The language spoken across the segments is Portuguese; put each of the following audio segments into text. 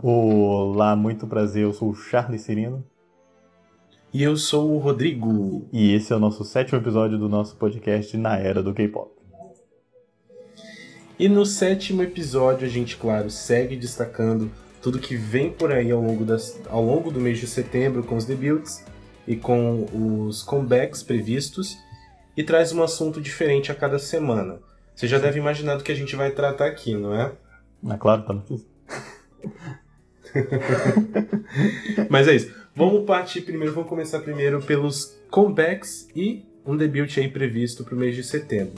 Olá, muito prazer. Eu sou o Charles Cirino. E eu sou o Rodrigo. E esse é o nosso sétimo episódio do nosso podcast Na Era do K-Pop. E no sétimo episódio a gente, claro, segue destacando tudo que vem por aí ao longo, das, ao longo do mês de setembro com os debuts e com os comebacks previstos e traz um assunto diferente a cada semana. Você já deve imaginar do que a gente vai tratar aqui, não é? É claro, tá no Mas é isso. Vamos partir primeiro, vamos começar primeiro pelos comebacks e um debut aí previsto para o mês de setembro.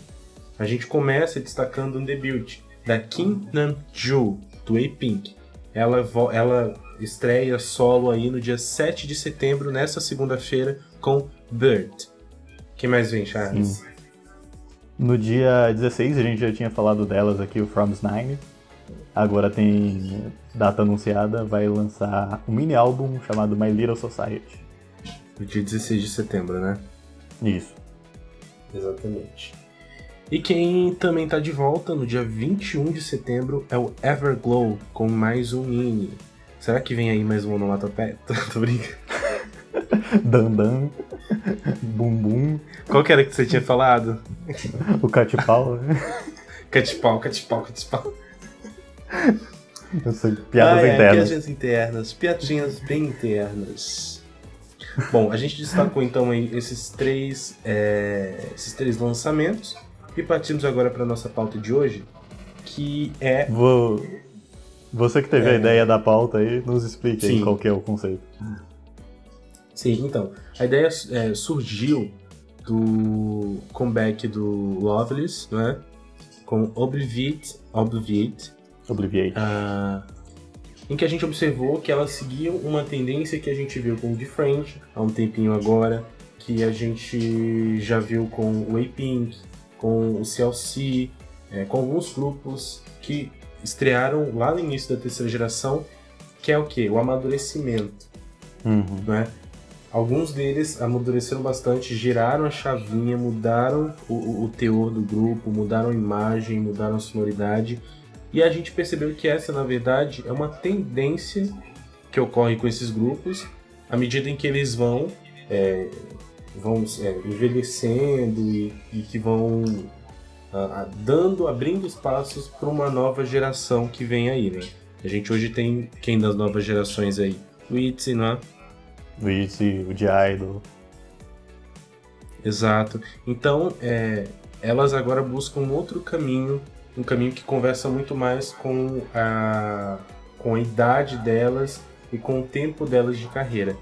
A gente começa destacando um debut da Kim Nam-joo, do A-Pink. Ela, ela estreia solo aí no dia 7 de setembro, nessa segunda-feira, com Bird. que mais vem, Charles? Sim. No dia 16 a gente já tinha falado delas aqui, o From's Nine. Agora tem data anunciada, vai lançar um mini álbum chamado My Little Society. No dia 16 de setembro, né? Isso. Exatamente. E quem também tá de volta no dia 21 de setembro é o Everglow, com mais um mini. Será que vem aí mais um onomatopeia? Tô brincando. Dandan, Bum Bum. Qual que era que você tinha falado? o Catipau. Catipau, Catipau, Catipau. Sei, piadas ah, é, internas. Piadinhas internas, piadinhas bem internas. Bom, a gente destacou então aí esses três, é, esses três lançamentos e partimos agora para nossa pauta de hoje, que é. Vou... Você que teve é... a ideia da pauta aí, nos explique aí qual que é o conceito. Sim, então. A ideia é, surgiu do comeback do Loveless, né? Com Obliviate, Obliviate Obliviate. Uh, em que a gente observou que elas seguiam uma tendência que a gente viu com o The Friend há um tempinho agora, que a gente já viu com o A-Pink, com o CLC, é, com alguns grupos que estrearam lá no início da terceira geração, que é o que? O amadurecimento. Uhum. Né? Alguns deles amadureceram bastante, giraram a chavinha, mudaram o, o teor do grupo, mudaram a imagem, mudaram a sonoridade e a gente percebeu que essa, na verdade, é uma tendência que ocorre com esses grupos à medida em que eles vão, é, vão é, envelhecendo e, e, que vão ah, dando, abrindo espaços para uma nova geração que vem aí, né? A gente hoje tem quem das novas gerações aí? O ITZY, não é? O ITZY, o G-Idol. Exato. Então, é, elas agora buscam outro caminho um caminho que conversa muito mais com a, com a idade delas e com o tempo delas de carreira.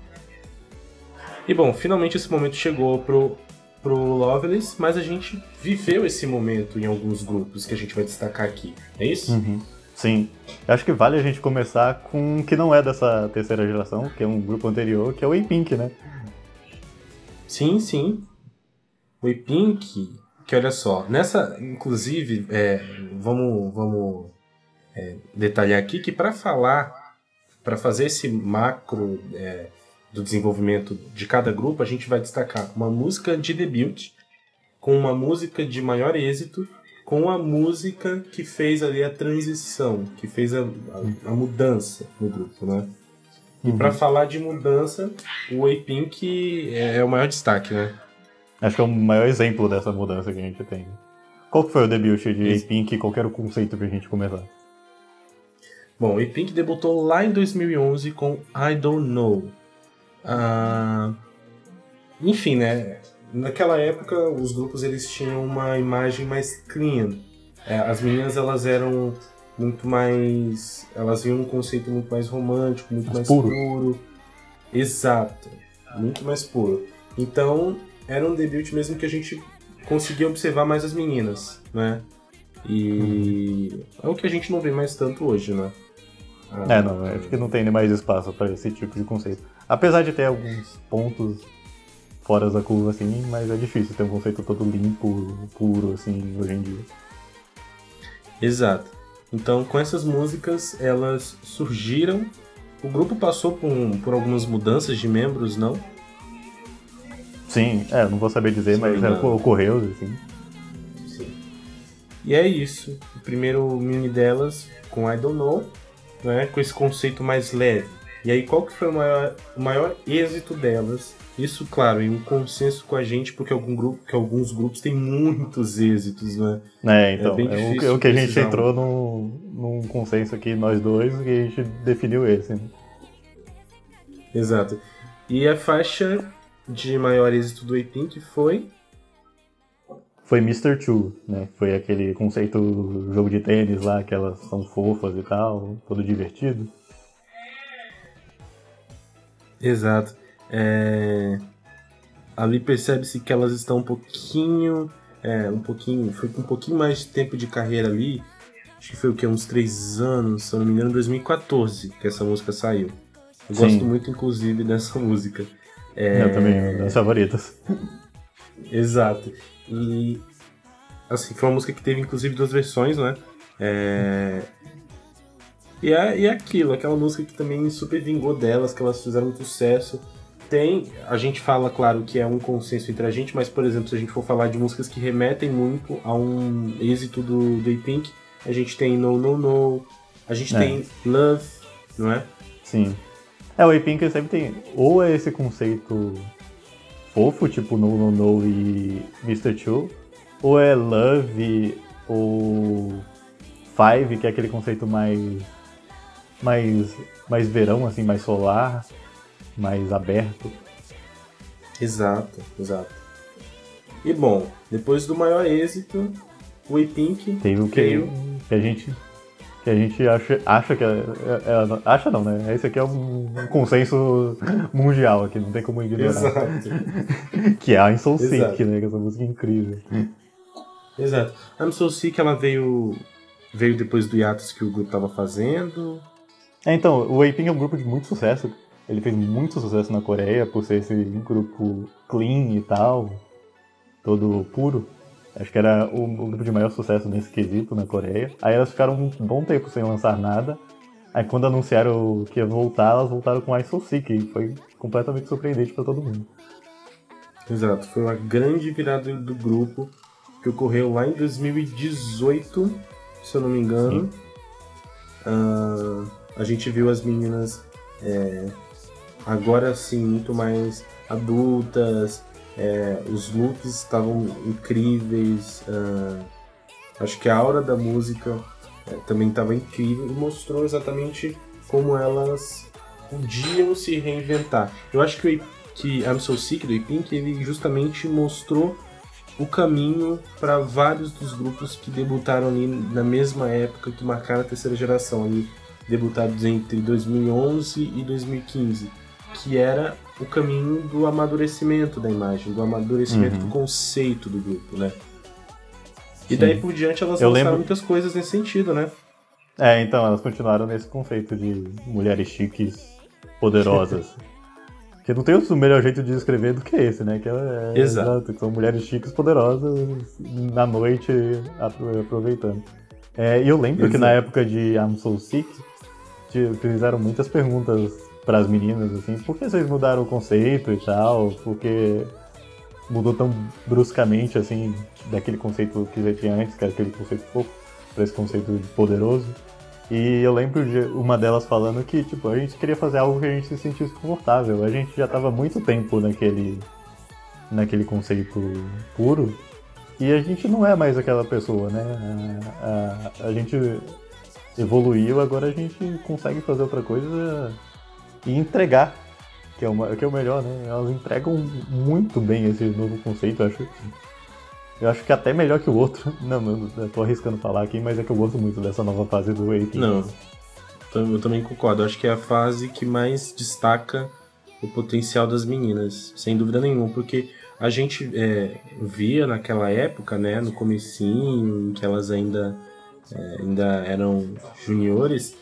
E bom, finalmente esse momento chegou pro, pro Loveless, mas a gente viveu esse momento em alguns grupos que a gente vai destacar aqui, é isso? Uhum. Sim. Eu acho que vale a gente começar com um que não é dessa terceira geração, que é um grupo anterior, que é o A-Pink, né? Sim, sim. O A-Pink que olha só, nessa, inclusive, é, vamos, vamos é, detalhar aqui que para falar, para fazer esse macro é, do desenvolvimento de cada grupo, a gente vai destacar uma música de debut com uma música de maior êxito com a música que fez ali a transição, que fez a, a, a mudança no grupo, né? E uhum. para falar de mudança, o A-Pink é, é o maior destaque, né? Acho que é o maior exemplo dessa mudança que a gente tem. Qual que foi o debut de A-Pink e qual era o conceito pra gente começar? Bom, A-Pink debutou lá em 2011 com I Don't Know. Ah, enfim, né? Naquela época, os grupos eles tinham uma imagem mais clean. É, as meninas elas eram muito mais, elas viam um conceito muito mais romântico, muito mais, mais puro. puro. Exato, muito mais puro. Então era um debut mesmo que a gente conseguia observar mais as meninas, né? E uhum. é o que a gente não vê mais tanto hoje, né? Ah, é, não, acho que não tem nem mais espaço para esse tipo de conceito. Apesar de ter alguns pontos fora da curva, assim, mas é difícil ter um conceito todo limpo, puro, assim, hoje em dia. Exato. Então, com essas músicas, elas surgiram. O grupo passou por, por algumas mudanças de membros, não? Sim, é, não vou saber dizer, Sim, mas é, ocorreu, assim. Sim. E é isso. O primeiro mini delas com I Don't Know. né, com esse conceito mais leve. E aí, qual que foi o maior, o maior êxito delas? Isso, claro, em um consenso com a gente, porque algum grupo, que alguns grupos têm muitos êxitos, né? É, então, é, é o, que a gente entrou num, num consenso aqui, nós dois, e a gente definiu esse. Né? Exato. E a faixa de maior êxito do A-Pink foi foi Mr. Two, né? Foi aquele conceito jogo de tênis lá, que elas são fofas e tal, todo divertido. Exato. É... Ali percebe-se que elas estão um pouquinho. É, um pouquinho. Foi com um pouquinho mais de tempo de carreira ali. Acho que foi o que? Uns três anos, se eu não me engano, 2014 que essa música saiu. Eu Sim. gosto muito, inclusive, dessa música. É... Eu também, das favoritas. Exato. E assim, foi uma música que teve inclusive duas versões, né? É... E é, e é aquilo, aquela música que também super vingou delas, que elas fizeram muito sucesso. Tem, a gente fala, claro, que é um consenso entre a gente, mas, por exemplo, se a gente for falar de músicas que remetem muito a um êxito do, do Pink, a gente tem No No No, a gente é. tem Love, não é? Sim. É, o A-Pink sempre tem, ou é esse conceito fofo, tipo No No No e Mr. Two, ou é Love ou Five, que é aquele conceito mais mais mais verão assim, mais solar, mais aberto. Exato, exato. E bom, depois do maior êxito, o A-Pink teve o que, que a gente que a gente acha, acha que é, é, é, acha não, né? Esse aqui é um consenso mundial aqui, não tem como ignorar. Exato. que é a I'm So Sick, né? Que essa música é incrível. Exato. A I'm So Sick, ela veio veio depois do hiatus que o grupo tava fazendo. É, então, o A-Pink é um grupo de muito sucesso. Ele fez muito sucesso na Coreia por ser esse grupo clean e tal, todo puro. Acho que era o, o, grupo de maior sucesso nesse quesito na Coreia. Aí elas ficaram um bom tempo sem lançar nada. Aí quando anunciaram que ia voltar, elas voltaram com I So Sick, e foi completamente surpreendente para todo mundo. Exato, foi uma grande virada do grupo que ocorreu lá em 2018, se eu não me engano. Uh, a gente viu as meninas é, agora sim muito mais adultas, é, os looks estavam incríveis. Uh, acho que a aura da música é, também estava incrível e mostrou exatamente como elas podiam se reinventar. Eu acho que, que I'm So Sick do Pink ele justamente mostrou o caminho para vários dos grupos que debutaram ali na mesma época que marcaram a terceira geração, ali, debutados entre 2011 e 2015, que era o caminho do amadurecimento da imagem, do amadurecimento uhum. do conceito do grupo, né? E Sim. daí por diante elas Eu lançaram lembro... muitas coisas nesse sentido, né? É, então, elas continuaram nesse conceito de mulheres chiques, poderosas. que não tem outro melhor jeito de descrever do que esse, né? Que é, exato. que são mulheres chiques, poderosas, na noite, aproveitando. É, e eu lembro exato. que na época de I'm So Sick, fizeram muitas perguntas para as meninas, assim, por que vocês mudaram o conceito e tal? Porque mudou tão bruscamente, assim, daquele conceito que já tinha antes, que era aquele conceito fofo, para esse conceito de poderoso. E eu lembro de uma delas falando que, tipo, a gente queria fazer algo que a gente se sentisse confortável. A gente já estava muito tempo naquele, naquele conceito puro e a gente não é mais aquela pessoa, né? A, a, a gente evoluiu, agora a gente consegue fazer outra coisa e entregar, que é, uma, que é o melhor, né? Elas entregam muito bem esse novo conceito, eu acho. Eu acho que até melhor que o outro. Não, não, eu tô arriscando falar aqui, mas é que eu gosto muito dessa nova fase do Wake. Não, eu também concordo. Eu acho que é a fase que mais destaca o potencial das meninas, sem dúvida nenhuma, porque a gente é, via naquela época, né, no comecinho, em que elas ainda, é, ainda eram juniores,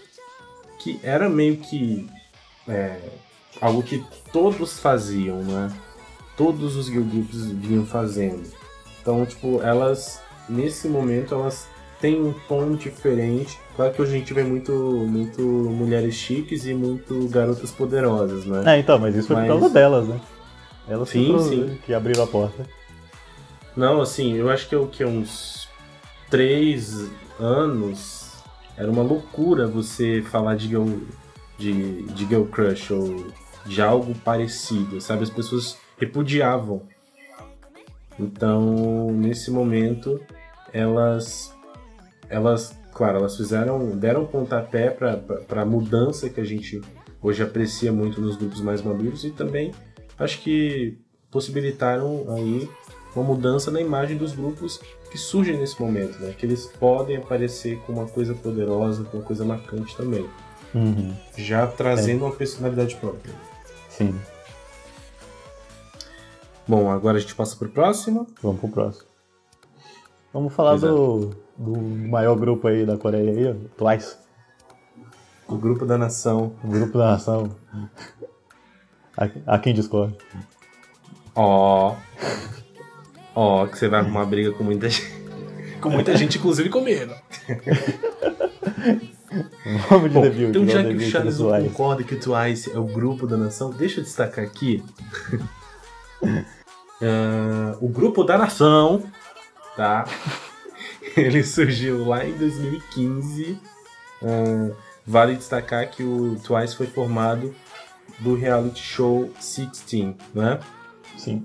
que era meio que é, algo que todos faziam, né? Todos os groups vinham fazendo. Então, tipo, elas, nesse momento, elas têm um tom diferente. Claro que hoje a gente vê muito, muito mulheres chiques e muito garotas poderosas, né? É, então, mas isso foi mas... por causa delas, né? Elas sim, que, sim. que abriram a porta. Não, assim, eu acho que é o que uns três anos era uma loucura você falar de de, de girl crush ou de algo parecido, sabe? As pessoas repudiavam. Então, nesse momento, elas, elas, claro, elas fizeram, deram pontapé para a mudança que a gente hoje aprecia muito nos grupos mais maduros e também acho que possibilitaram aí uma mudança na imagem dos grupos que surgem nesse momento, né? Que eles podem aparecer com uma coisa poderosa, com uma coisa marcante também. Uhum. Já trazendo é. uma personalidade própria. Sim. Bom, agora a gente passa pro próximo. Vamos pro próximo. Vamos falar do, do maior grupo aí da Coreia aí, Twice. O grupo da nação. O grupo da nação. A, a quem discorre. Ó. Oh. Ó, oh, que você vai arrumar briga com muita gente. com muita gente, inclusive comigo. Vamos de debut. Então, já que o Charles não concorda que o Twice é o grupo da nação, deixa eu destacar aqui. uh, o grupo da nação, tá? Ele surgiu lá em 2015. Uh, vale destacar que o Twice foi formado do reality show 16, né? Sim.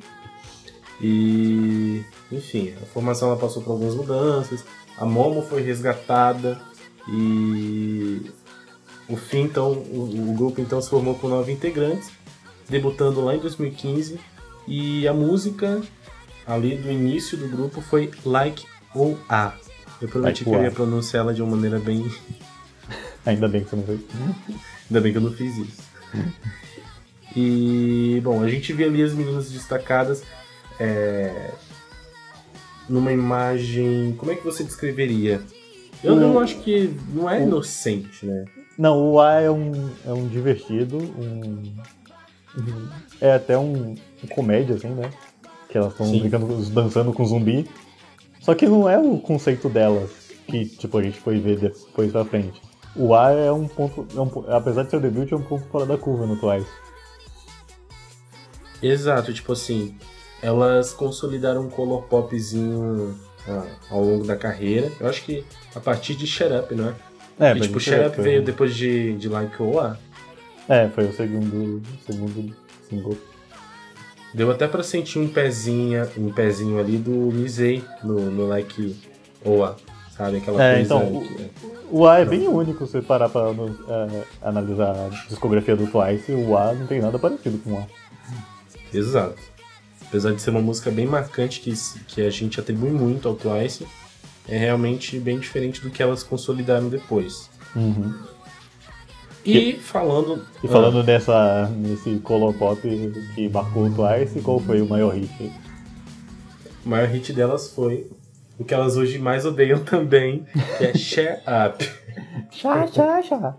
E, enfim, a formação ela passou por algumas mudanças. A Momo foi resgatada e o fim então o, o grupo então se formou com nove integrantes, debutando lá em 2015 e a música ali do início do grupo foi Like ou A. Eu prometi like que eu ia pronunciar ela de uma maneira bem. Ainda bem que você não fez. Ainda bem que eu não fiz isso. E, bom, a gente vê ali as meninas destacadas é, numa imagem. Como é que você descreveria? Eu não, acho que. Não é inocente, né? Não, o A é um, é um divertido, um. É até um, um comédia, assim, né? Que elas estão brincando, dançando com zumbi. Só que não é o conceito delas que, tipo, a gente foi ver depois pra frente. O A é um ponto. É um, apesar de ser o debut, é um pouco fora da curva no Twice. Exato, tipo assim, elas consolidaram um color popzinho ah, ao longo da carreira. Eu acho que a partir de Shut Up, não é? É, e, tipo, Shut Up veio depois de, de Like Oa. É, foi o segundo, segundo single. Deu até pra sentir um pezinho, um pezinho ali do Lisei no, no Like Oa, sabe? Aquela é, coisa. Então, o, o A é bem único se parar pra é, analisar a discografia do Twice. O A não tem nada parecido com o A. Exato. Apesar de ser uma música bem marcante que, que a gente atribui muito ao Twice, é realmente bem diferente do que elas consolidaram depois. Uhum. E falando. E falando ah, nessa, nesse color pop que marcou o Twice, qual foi o maior hit? O maior hit delas foi o que elas hoje mais odeiam também, que é Share Up. Chá, chá, chá.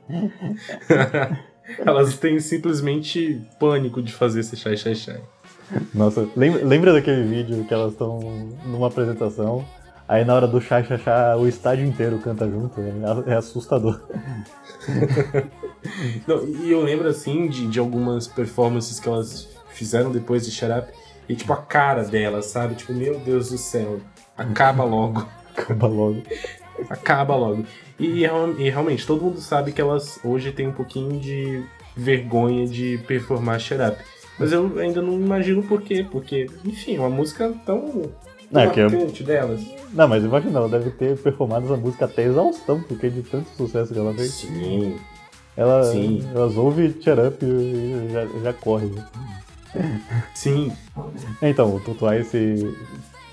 Elas têm simplesmente pânico de fazer esse chai chai chai. Nossa, lembra, lembra daquele vídeo que elas estão numa apresentação, aí na hora do chai chai chai o estádio inteiro canta junto? É, é assustador. Não, e eu lembro assim de, de algumas performances que elas fizeram depois de Shut Up, e tipo a cara delas, sabe? Tipo, meu Deus do céu, acaba logo. acaba logo. acaba logo. E, e, realmente, todo mundo sabe que elas hoje têm um pouquinho de vergonha de performar Shut Up. Mas eu ainda não imagino por quê, porque, enfim, uma música tão não, que eu... delas. Não, mas imagina, ela deve ter performado essa música até exaustão, porque de tanto sucesso que ela fez. Sim. Ela, Sim. Elas ouvem Shut Up e já, já corre. Sim. Então, o Twice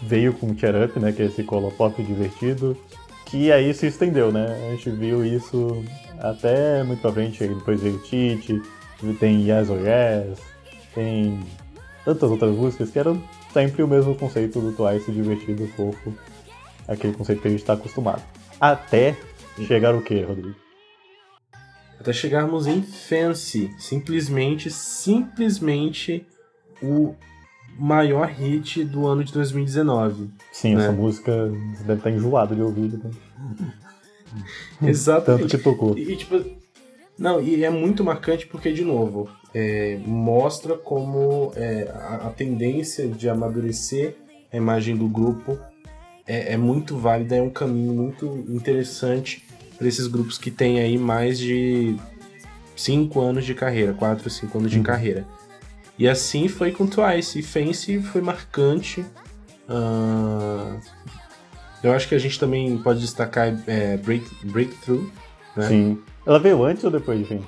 veio com Shut Up, né, que é esse color pop divertido, que aí se estendeu, né? A gente viu isso até muito pra frente, depois veio Tite, tem Yes or Yes, tem tantas outras músicas que eram sempre o mesmo conceito do Twice divertido, fofo, aquele conceito que a gente está acostumado. Até chegar o que, Rodrigo? Até chegarmos em Fancy, simplesmente, simplesmente o maior hit do ano de 2019. Sim, né? essa música você deve estar enjoado de ouvir. Né? Exatamente. Tanto que tocou. E, tipo, não, e é muito marcante porque, de novo, é, mostra como é, a, a, tendência de amadurecer a imagem do grupo é, é, muito válida, é um caminho muito interessante para esses grupos que têm aí mais de 5 anos de carreira, 4, 5 anos de Uhum. carreira. E assim foi com Twice. E Fancy foi marcante. Ah, eu acho que a gente também pode destacar é, Break, Breakthrough. né? Sim. Ela veio antes ou depois de Fence?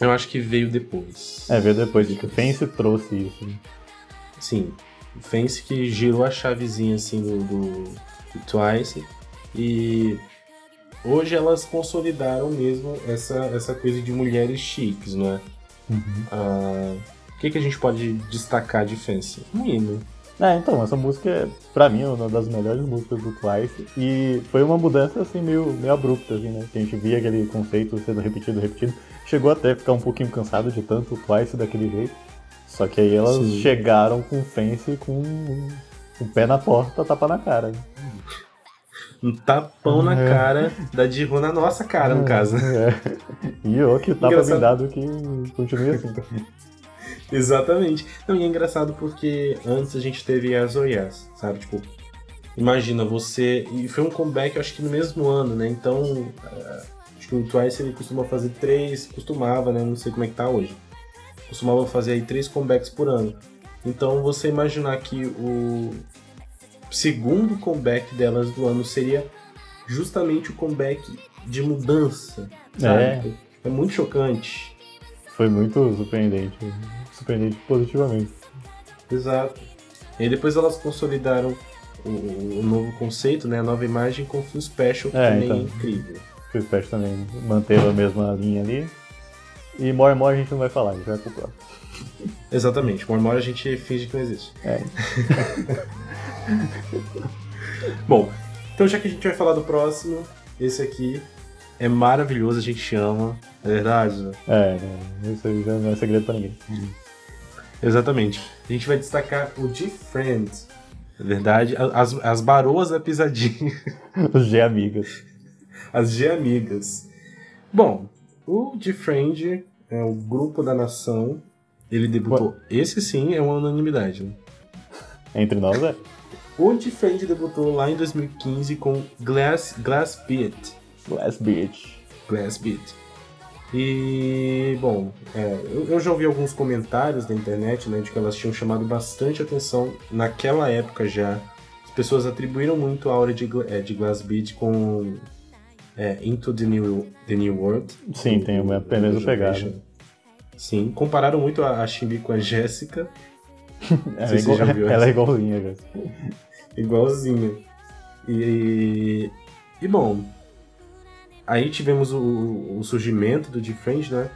Eu acho que veio depois. É, veio depois. de Fence trouxe isso. né? Sim. Fancy que girou a chavezinha assim do, do, do Twice. E hoje elas consolidaram mesmo essa, essa coisa de mulheres chiques, né? Ah, o que, que a gente pode destacar de Fancy? Um hino. É, então, essa música é, pra mim, uma das melhores músicas do Twice. E foi uma mudança, assim, meio, meio abrupta, assim, né? Que a gente via aquele conceito sendo repetido, repetido. Chegou até a ficar um pouquinho cansado de tanto o Twice daquele jeito. Só que aí elas Sim. chegaram com o Fence com o pé na porta, tapa na cara. né? Um tapão na É. cara da Jihu na nossa cara, no caso. É. E o que tapa Engraçado. que continue assim. Exatamente. Não, e é engraçado porque antes a gente teve as Oyas, sabe? Tipo, imagina você. E foi um comeback, acho que no mesmo ano, né? Então, eh, acho que o Twice ele costuma fazer três, costumava, né? Não sei como é que tá hoje. Costumava fazer aí três comebacks por ano. Então, você imaginar que o segundo comeback delas do ano seria justamente o comeback de mudança, sabe? É. é muito chocante. Foi muito surpreendente. Surpreendente positivamente. Exato. E depois elas consolidaram o, o novo conceito, né? A nova imagem com Feel Special, que É, também então. é incrível. Fio Special também manteve a mesma linha ali. E More More a gente não vai falar, a gente vai pro próximo. Exatamente. More More a gente finge que não existe. É. Bom, então já que a gente vai falar do próximo, esse aqui é maravilhoso, a gente ama. É verdade? né? É, né? isso aí já não é segredo pra ninguém. Exatamente. A gente vai destacar o G-Friend. É verdade. As, as baroas da pisadinha. Os G amigas. As G-Amigas. Bom, o G-Friend é o grupo da nação. Ele debutou. Esse sim é uma unanimidade. Né? Entre nós é. O G-Friend debutou lá em 2015 com Glass, Glass Beat. Last Beach. Glass Beat. E, bom, é, eu, já ouvi alguns comentários na internet né, de que elas tinham chamado bastante atenção naquela época já. As pessoas atribuíram muito a aura de, é, de Glass Beat com é, Into the New, the New World. Sim, tem uma mesma pegada. Sim, compararam muito a, a Shimbi com a Jéssica, Ela, é igual, ela é igualzinha, cara. igualzinha. E, e bom, aí tivemos o, o surgimento do Defriend, né?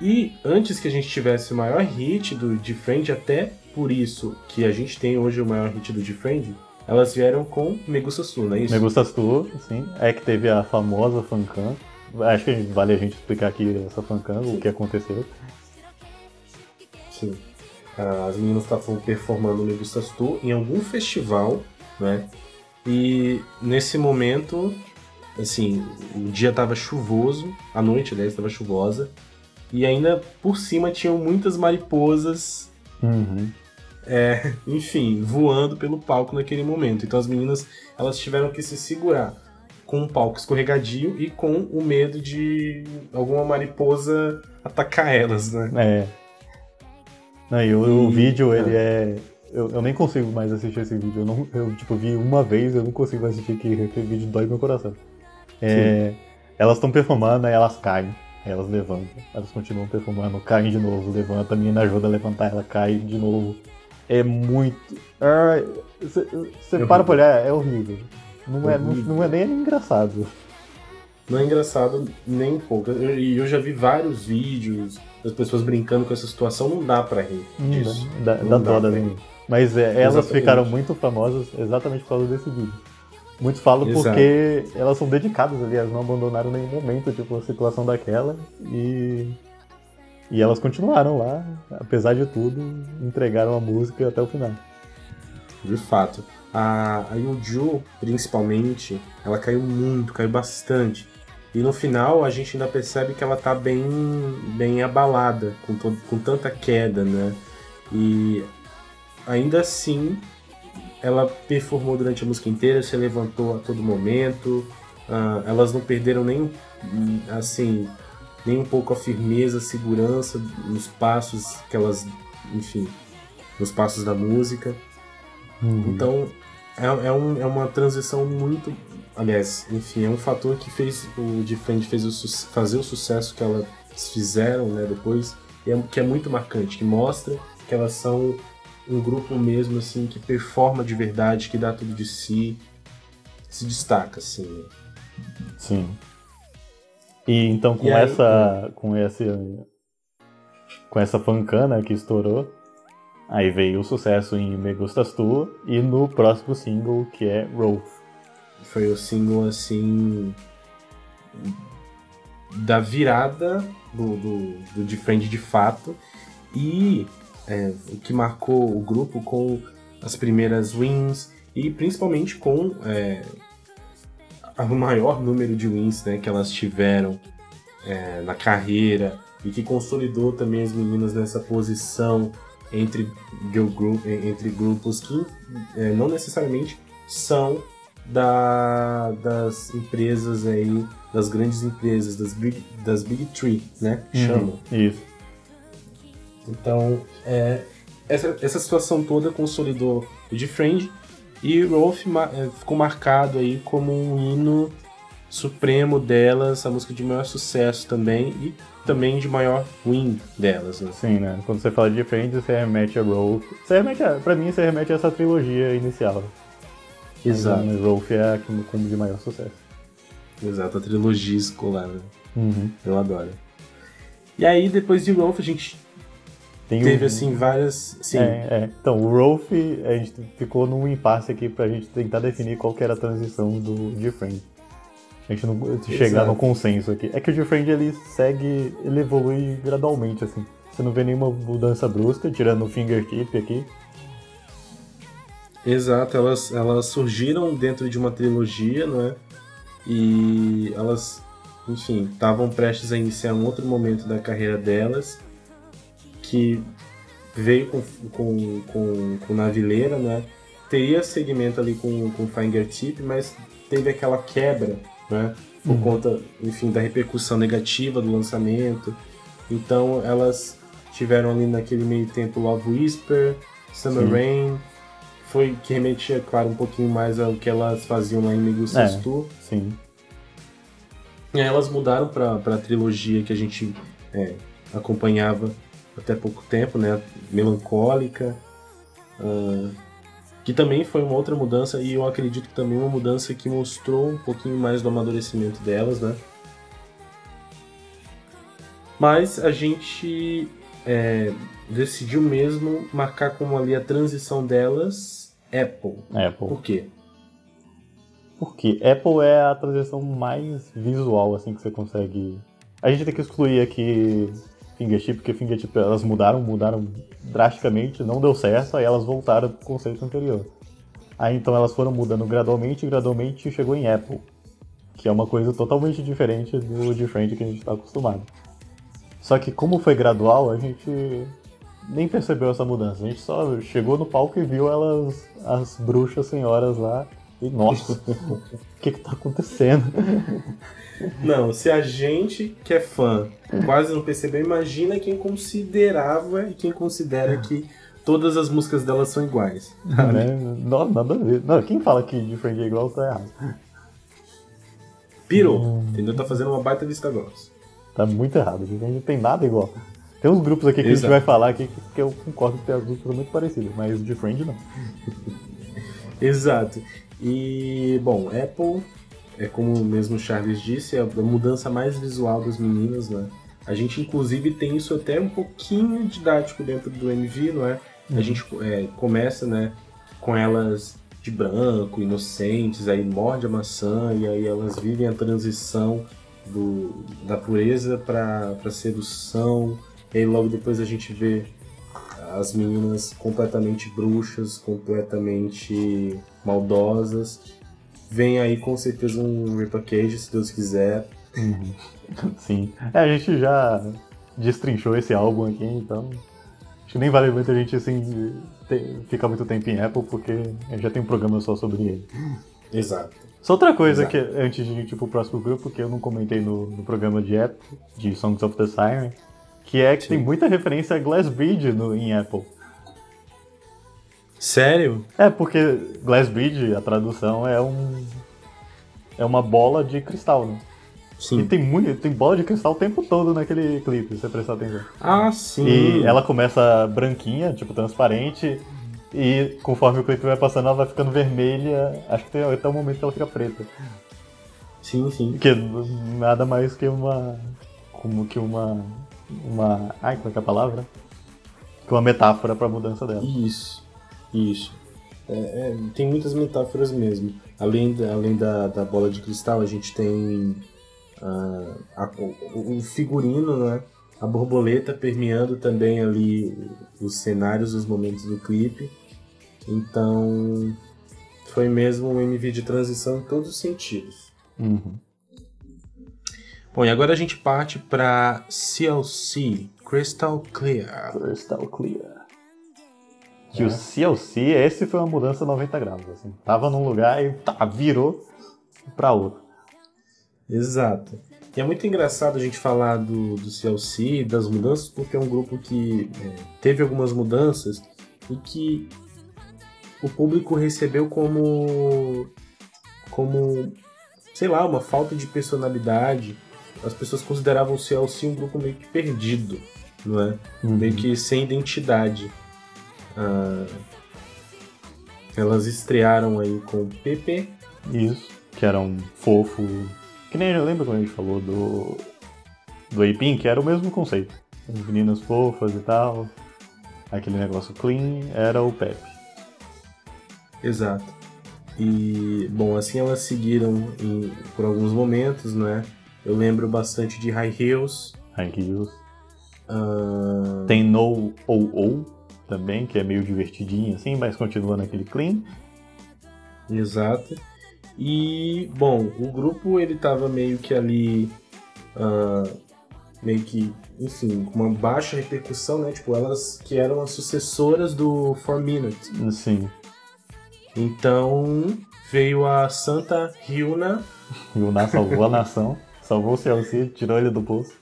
E antes que a gente tivesse o maior hit do Defriend, até por isso que a gente tem hoje o maior hit do Defriend, elas vieram com Megusta Sul, não é isso? Me gustas tu, sim. É que teve a famosa fancam. Acho que vale a gente explicar aqui essa fancam, o que aconteceu. Sim. As meninas estavam performando no Megustas Tour em algum festival, né? E nesse momento, assim, o dia estava chuvoso, a noite, aliás, estava chuvosa, e ainda por cima tinham muitas mariposas, Uhum. é, enfim, voando pelo palco naquele momento. Então as meninas, elas tiveram que se segurar com um palco escorregadio e com o medo de alguma mariposa atacar elas, né? É. Não, e o, o E- vídeo, é. ele é. Eu, eu nem consigo mais assistir esse vídeo. Eu, não, eu tipo, vi uma vez, eu não consigo mais assistir, que aquele vídeo dói meu coração. É, elas estão performando, aí elas caem, aí elas levantam. Elas continuam performando, caem de novo, levanta, a menina ajuda a levantar, ela cai de novo. É muito. Você É para pra olhar, é horrível. Não é, não, não é nem engraçado. Não é engraçado nem um pouco. Eu- E eu, já vi vários vídeos das pessoas brincando com essa situação, não dá pra rir disso. dá, Não dá dá dó meninas. Mas é, elas Exatamente. ficaram muito famosas exatamente por causa desse vídeo. Muitos falam Exato. porque elas são dedicadas ali, elas não abandonaram nenhum momento, tipo, a situação daquela. E. E elas continuaram lá, apesar de tudo, entregaram a música até o final. De fato. A, a Yuju, principalmente, ela caiu muito, caiu bastante. E no final a gente ainda percebe que ela tá bem, bem abalada com, to- com tanta queda, né? E ainda assim ela performou durante a música inteira, se levantou a todo momento. uh, elas não perderam nem assim nem um pouco a firmeza, a segurança nos passos que elas, enfim, nos passos da música. Uhum. Então é, é, um, é uma transição muito. Aliás, enfim, é um fator que fez o Defend fez o, fazer o sucesso que elas fizeram né, depois, é, que é muito marcante, que mostra que elas são um grupo mesmo assim que performa de verdade, que dá tudo de si, se destaca assim. Né? Sim. E então com e essa aí, com esse com essa fancana que estourou, aí veio o sucesso em Me Gustas Tu e no próximo single que é Rolf. Foi o single assim da virada do, do, do Defend de fato e é, o que marcou o grupo com as primeiras wins e principalmente com é, o maior número de wins né, que elas tiveram é, na carreira e que consolidou também as meninas nessa posição entre, group, entre grupos que é, não necessariamente são da, das empresas aí, das grandes empresas, das Big, das big Three, né? Uhum, chamam. Isso. Então, é, essa, essa situação toda consolidou o de Friend e Rolf é, ficou marcado aí como um hino supremo delas, a música de maior sucesso também e também de maior win delas. Né? Sim, né? Quando você fala de Friend, você remete a Rolf. Você remete a, pra mim, você remete a essa trilogia inicial. Exato. Mas Rolf é a como de maior sucesso. Exato, a trilogia escolar. Né? Uhum. Eu adoro. E aí, depois de Rolf, a gente tem Teve, um... assim, várias. Sim. É, é. Então, o Rolf, a gente ficou num impasse aqui pra gente tentar definir qual que era a transição do Different. A gente não chegar Exato. no consenso aqui. É que o Different ele segue, ele evolui gradualmente, assim. Você não vê nenhuma mudança brusca, tirando o fingertip aqui. Exato, elas, elas surgiram dentro de uma trilogia, não é? E elas, enfim, estavam prestes a iniciar um outro momento da carreira delas que veio com, com, com, com Navileira, né? Teria segmento ali com, com Fingertip, mas teve aquela quebra, né? Por uhum. conta, enfim, da repercussão negativa do lançamento. Então elas tiveram ali naquele meio tempo Love Whisper, Summer Sim. Rain, foi que remetia, claro, um pouquinho mais ao que elas faziam lá em Negocios é. Sim. E aí elas mudaram para a trilogia que a gente é, acompanhava até pouco tempo, né? Melancólica. Uh, que também foi uma outra mudança e eu acredito que também uma mudança que mostrou um pouquinho mais do amadurecimento delas, né? Mas a gente é, decidiu mesmo marcar como ali a transição delas Apple. Apple. Por quê? Porque Apple é a transição mais visual assim que você consegue. A gente tem que excluir aqui Fingertip, porque Fingertip elas mudaram, mudaram drasticamente, não deu certo, aí elas voltaram pro conceito anterior. Aí então elas foram mudando gradualmente gradualmente chegou em Apple, que é uma coisa totalmente diferente do de frente que a gente está acostumado. Só que como foi gradual, a gente nem percebeu essa mudança. A gente só chegou no palco e viu elas, as bruxas senhoras lá, e nossa, o que que tá acontecendo? Não, se a gente que é fã quase não percebeu, imagina quem considerava e quem considera que todas as músicas dela são iguais. Né? Não, nada a ver. Não, quem fala que de Friend é igual tá errado. Pirou, hum. entendeu? Tá fazendo uma baita vista grossa. Tá muito errado, a gente não tem nada igual. Tem uns grupos aqui que Exato. a gente vai falar aqui que eu concordo que tem as músicas muito parecidas, mas de Friend não. Exato. E, bom, Apple é como mesmo o Charles disse, é a mudança mais visual das meninas, né? A gente inclusive tem isso até um pouquinho didático dentro do MV, não é? Uhum. A gente é, começa, né, com elas de branco, inocentes, aí morde a maçã e aí elas vivem a transição do, da pureza para sedução. E aí logo depois a gente vê as meninas completamente bruxas, completamente maldosas Vem aí com certeza um repackage, se Deus quiser. Sim. É, a gente já destrinchou esse álbum aqui, então. Acho que nem vale muito a gente assim ter, ficar muito tempo em Apple, porque já tem um programa só sobre ele. Exato. Só outra coisa Exato. que, antes de ir pro próximo grupo, que eu não comentei no, no programa de Apple, de Songs of the Siren, que é que Sim. tem muita referência a Glass Bridge no, em Apple. Sério? É, porque Glass Bridge, a tradução é um. É uma bola de cristal, né? E Sim. tem muito, tem bola de cristal o tempo todo naquele clipe, se você prestar atenção. Ah, sim. E ela começa branquinha, tipo, transparente, e conforme o clipe vai passando, ela vai ficando vermelha. Acho que tem até o momento que ela fica preta. Sim, sim. Que nada mais que uma. Como que uma. Uma. Ai, como é que é a palavra? Que uma metáfora pra mudança dela. Isso. Isso. É, é, tem muitas metáforas mesmo. Além, da, além da, da bola de cristal, a gente tem ah, a- o, o figurino, né? A borboleta permeando também ali os cenários, os momentos do clipe. Então, foi mesmo um MV de transição em todos os sentidos. Uhum. Bom, e agora a gente parte para CLC, Crystal Clear. Crystal Clear. Que É. o CLC, esse foi uma mudança 90 graus, assim. Tava num lugar e tá, virou pra outro. Exato. E é muito engraçado a gente falar do, do CLC, das mudanças, porque é um grupo que é, teve algumas mudanças e que o público recebeu como, como, sei lá, uma falta de personalidade. As pessoas consideravam o CLC um grupo meio que perdido, não é? Meio que sem identidade. Ah, elas estrearam aí com o PP, Isso, que era um fofo. Que nem eu lembro quando a gente falou do. Do Apin, que era o mesmo conceito. As meninas fofas e tal. Aquele negócio clean era o Pepe. Exato. E, bom, assim elas seguiram em- por alguns momentos, né? Eu lembro bastante de High Heels. Hank Hughes. ah, Tem No ou ou também, que é meio divertidinho assim, mas continua naquele clean. Exato. E, bom, o grupo ele tava meio que ali. ah, meio que, enfim, com uma baixa repercussão, né? Tipo, elas que eram as sucessoras do 4 Minute. Sim. Então veio a Santa Hilna. E o Na salvou a nação. Salvou o CLC, tirou ele do bolso.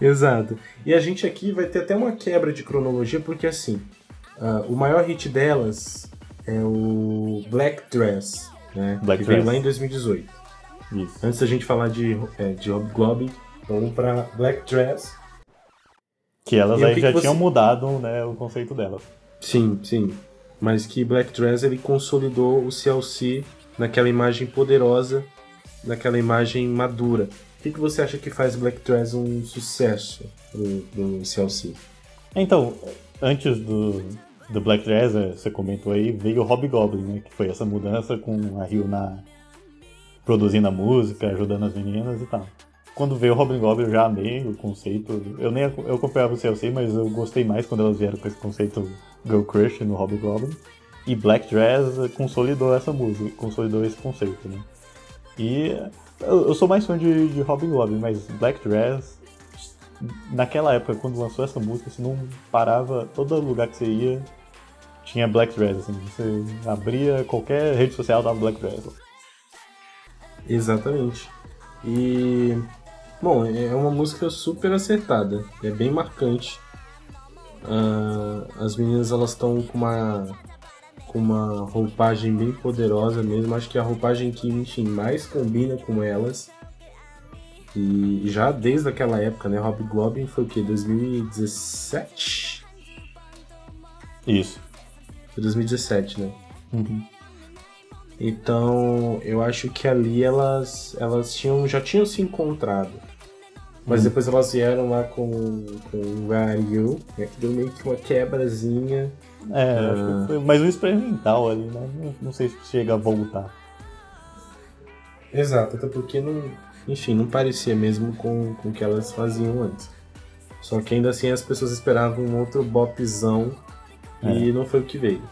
Exato. E a gente aqui vai ter até uma quebra de cronologia, porque assim, ah, o maior hit delas é o Black Dress, né? Black que veio Dress. lá em 2018. Isso. Antes da gente falar de, é, de Hobgoblin, vamos pra Black Dress. Que elas E aí que já que você- tinham mudado né, o conceito delas. Sim, sim. Mas que Black Dress ele consolidou o CLC naquela imagem poderosa, naquela imagem madura. O que, que você acha que faz Black Dress um sucesso do, do CLC? Então, antes do, do Black Dress, eh, você comentou aí, veio o Hobgoblin, né? Que foi essa mudança com a Rio na produzindo a música, ajudando as meninas e tal. Quando veio o Hobgoblin eu já amei o conceito. Eu nem eu acompanhava o CLC, mas eu gostei mais quando elas vieram com esse conceito Girl Crush no Hobgoblin. E Black Dress consolidou essa música, consolidou esse conceito, né? E eu, sou mais fã de, de Hobgoblin, mas Black Dress naquela época, quando lançou essa música, você não parava, todo lugar que você ia tinha Black Dress, assim, você abria qualquer rede social dava Black Dress. Exatamente. E. Bom, é uma música super acertada, é bem marcante. Ah, as meninas elas estão com uma com uma roupagem bem poderosa mesmo. Acho que a roupagem que, enfim, mais combina com elas. E já desde aquela época, né? Hobgoblin foi o quê? 2017? Isso. Foi 2017, né? Uhum. Então, eu acho que ali elas, elas tinham, já tinham se encontrado. Mas Hum. depois elas vieram lá com, com o You, né, que deu meio que uma quebrazinha. É, acho que foi mais um experimental ali, né? Não, não sei se chega a voltar. Exato, até porque não, enfim, não parecia mesmo com, com o que elas faziam antes. Só que ainda assim as pessoas esperavam um outro bopzão e não foi o que veio.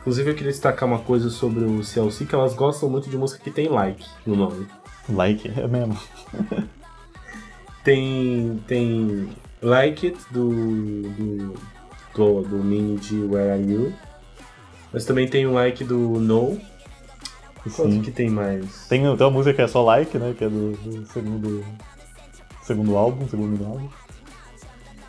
Inclusive eu queria destacar uma coisa sobre o CLC, que elas gostam muito de música que tem like no nome. Like, é mesmo. Tem, tem Like It do, do, do, do mini de Where Are You. Mas também tem o like do No. Quanto Sim. que tem mais? Tem, tem uma música que é só like, né? Que é do, do segundo, segundo álbum, segundo álbum.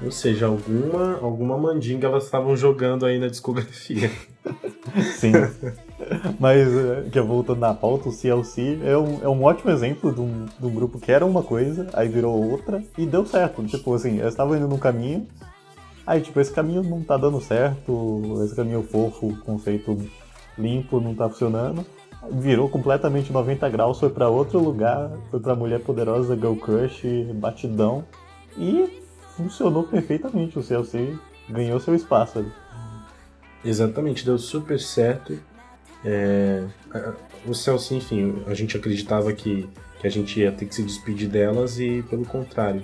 Ou seja, alguma, alguma mandinga elas estavam jogando aí na discografia. Sim. Mas, é, que voltando na pauta, o CLC é um, é um ótimo exemplo de um, de um grupo que era uma coisa, aí virou outra e deu certo. Tipo assim, eles estavam indo num caminho, aí tipo, esse caminho não tá dando certo, esse caminho fofo, conceito limpo, não tá funcionando. Virou completamente 90 graus, foi pra outro lugar, foi pra Mulher Poderosa, Girl Crush, Batidão e funcionou perfeitamente. O CLC ganhou seu espaço ali. Exatamente, deu super certo. É, a- o Celso, enfim, a gente acreditava que, que a gente ia ter que se despedir delas e, pelo contrário,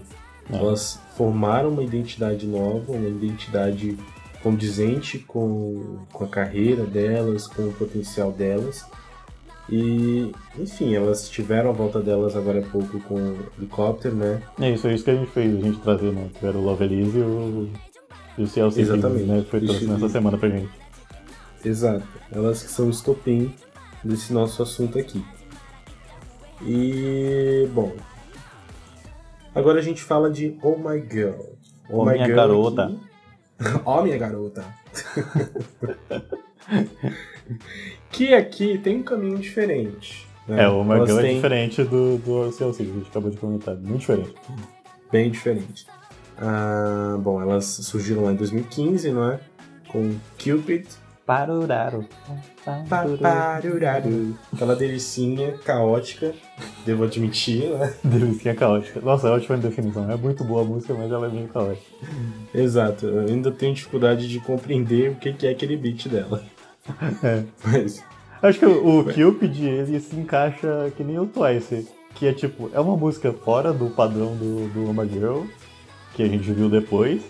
É. elas formaram uma identidade nova, uma identidade condizente com, com a carreira delas, com o potencial delas. E, enfim, elas tiveram a volta delas agora há pouco com o helicóptero, né? É isso, é isso que a gente fez, a gente trazer, né? Era o Love Elise e o, e o Exatamente. né? Foi Isso trouxe nessa semana pra gente. Exato. Elas que são o estopim desse nosso assunto aqui. E, bom. Agora a gente fala de Oh My Girl. Oh, minha garota. aqui- oh, minha garota. que aqui tem um caminho diferente. né? É, o Elas Margão é têm- diferente do, do CLC, que a gente acabou de comentar. Muito diferente. bem diferente. Ah, bom, elas surgiram lá em 2015, não é? Com Cupid, Paruraro. Paparuraru. Aquela delicinha caótica, devo admitir, né? Delicinha caótica. Nossa, é ótima definição. É muito boa a música, mas ela é bem caótica. Exato, eu ainda tenho dificuldade de compreender o que é aquele beat dela. É. Mas, Acho que o, o Cupid, ele se encaixa que nem o Twice. Que é tipo, é uma música fora do padrão do, do Girl, que a gente viu depois.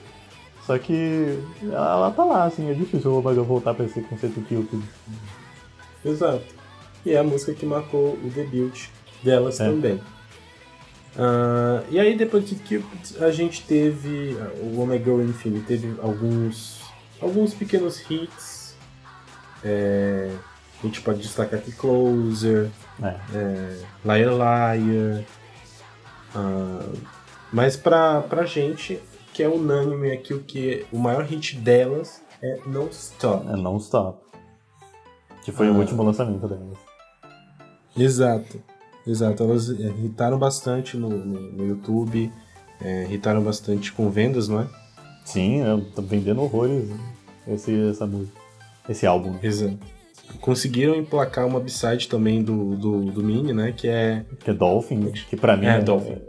Só que ela, ela tá lá, assim, é difícil Oma Girl voltar pra esse conceito Cupid. exato. E é a música que marcou o debut delas É. também. Ah, e aí, depois de Cupid, a gente teve. O Omega Girl, enfim, teve alguns, alguns pequenos hits. É, a gente pode destacar aqui Closer, É. é, Liar Liar. Ah, mas pra, pra gente, que é unânime aqui, o que o maior hit delas é Non Stop. É Non Stop. Que foi Ah. o último lançamento delas. Exato, exato. Elas é, hitaram bastante no, no, no YouTube, é, hitaram bastante com vendas, não é? Sim, eu tô vendendo horrores esse, essa música. Esse álbum. Exato. Conseguiram emplacar uma b-side também do, do, do Mini, né? Que é. Que é Dolphin, que pra mim É, é, Dolphin.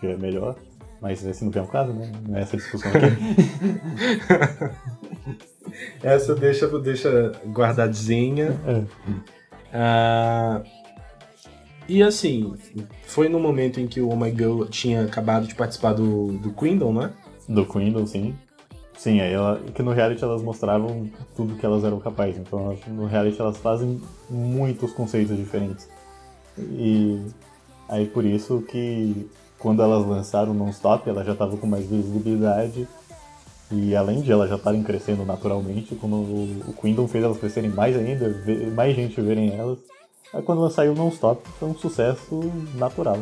que é melhor. Mas esse não tem um caso, né? Não é essa discussão aqui. Essa deixa, deixa guardadinha. É. Ah, e assim, foi no momento em que o Oh My Girl tinha acabado de participar do, do Queendom, né? Do Queendom, sim. Sim, aí ela, que no reality elas mostravam tudo que elas eram capazes. Então no reality elas fazem muitos conceitos diferentes. E aí por isso que quando elas lançaram Non-Stop, ela já estava com mais visibilidade. E além de elas já estarem crescendo naturalmente, quando o, Queendom fez elas crescerem mais ainda, mais gente verem elas. Aí quando ela saiu Non-Stop foi um sucesso natural.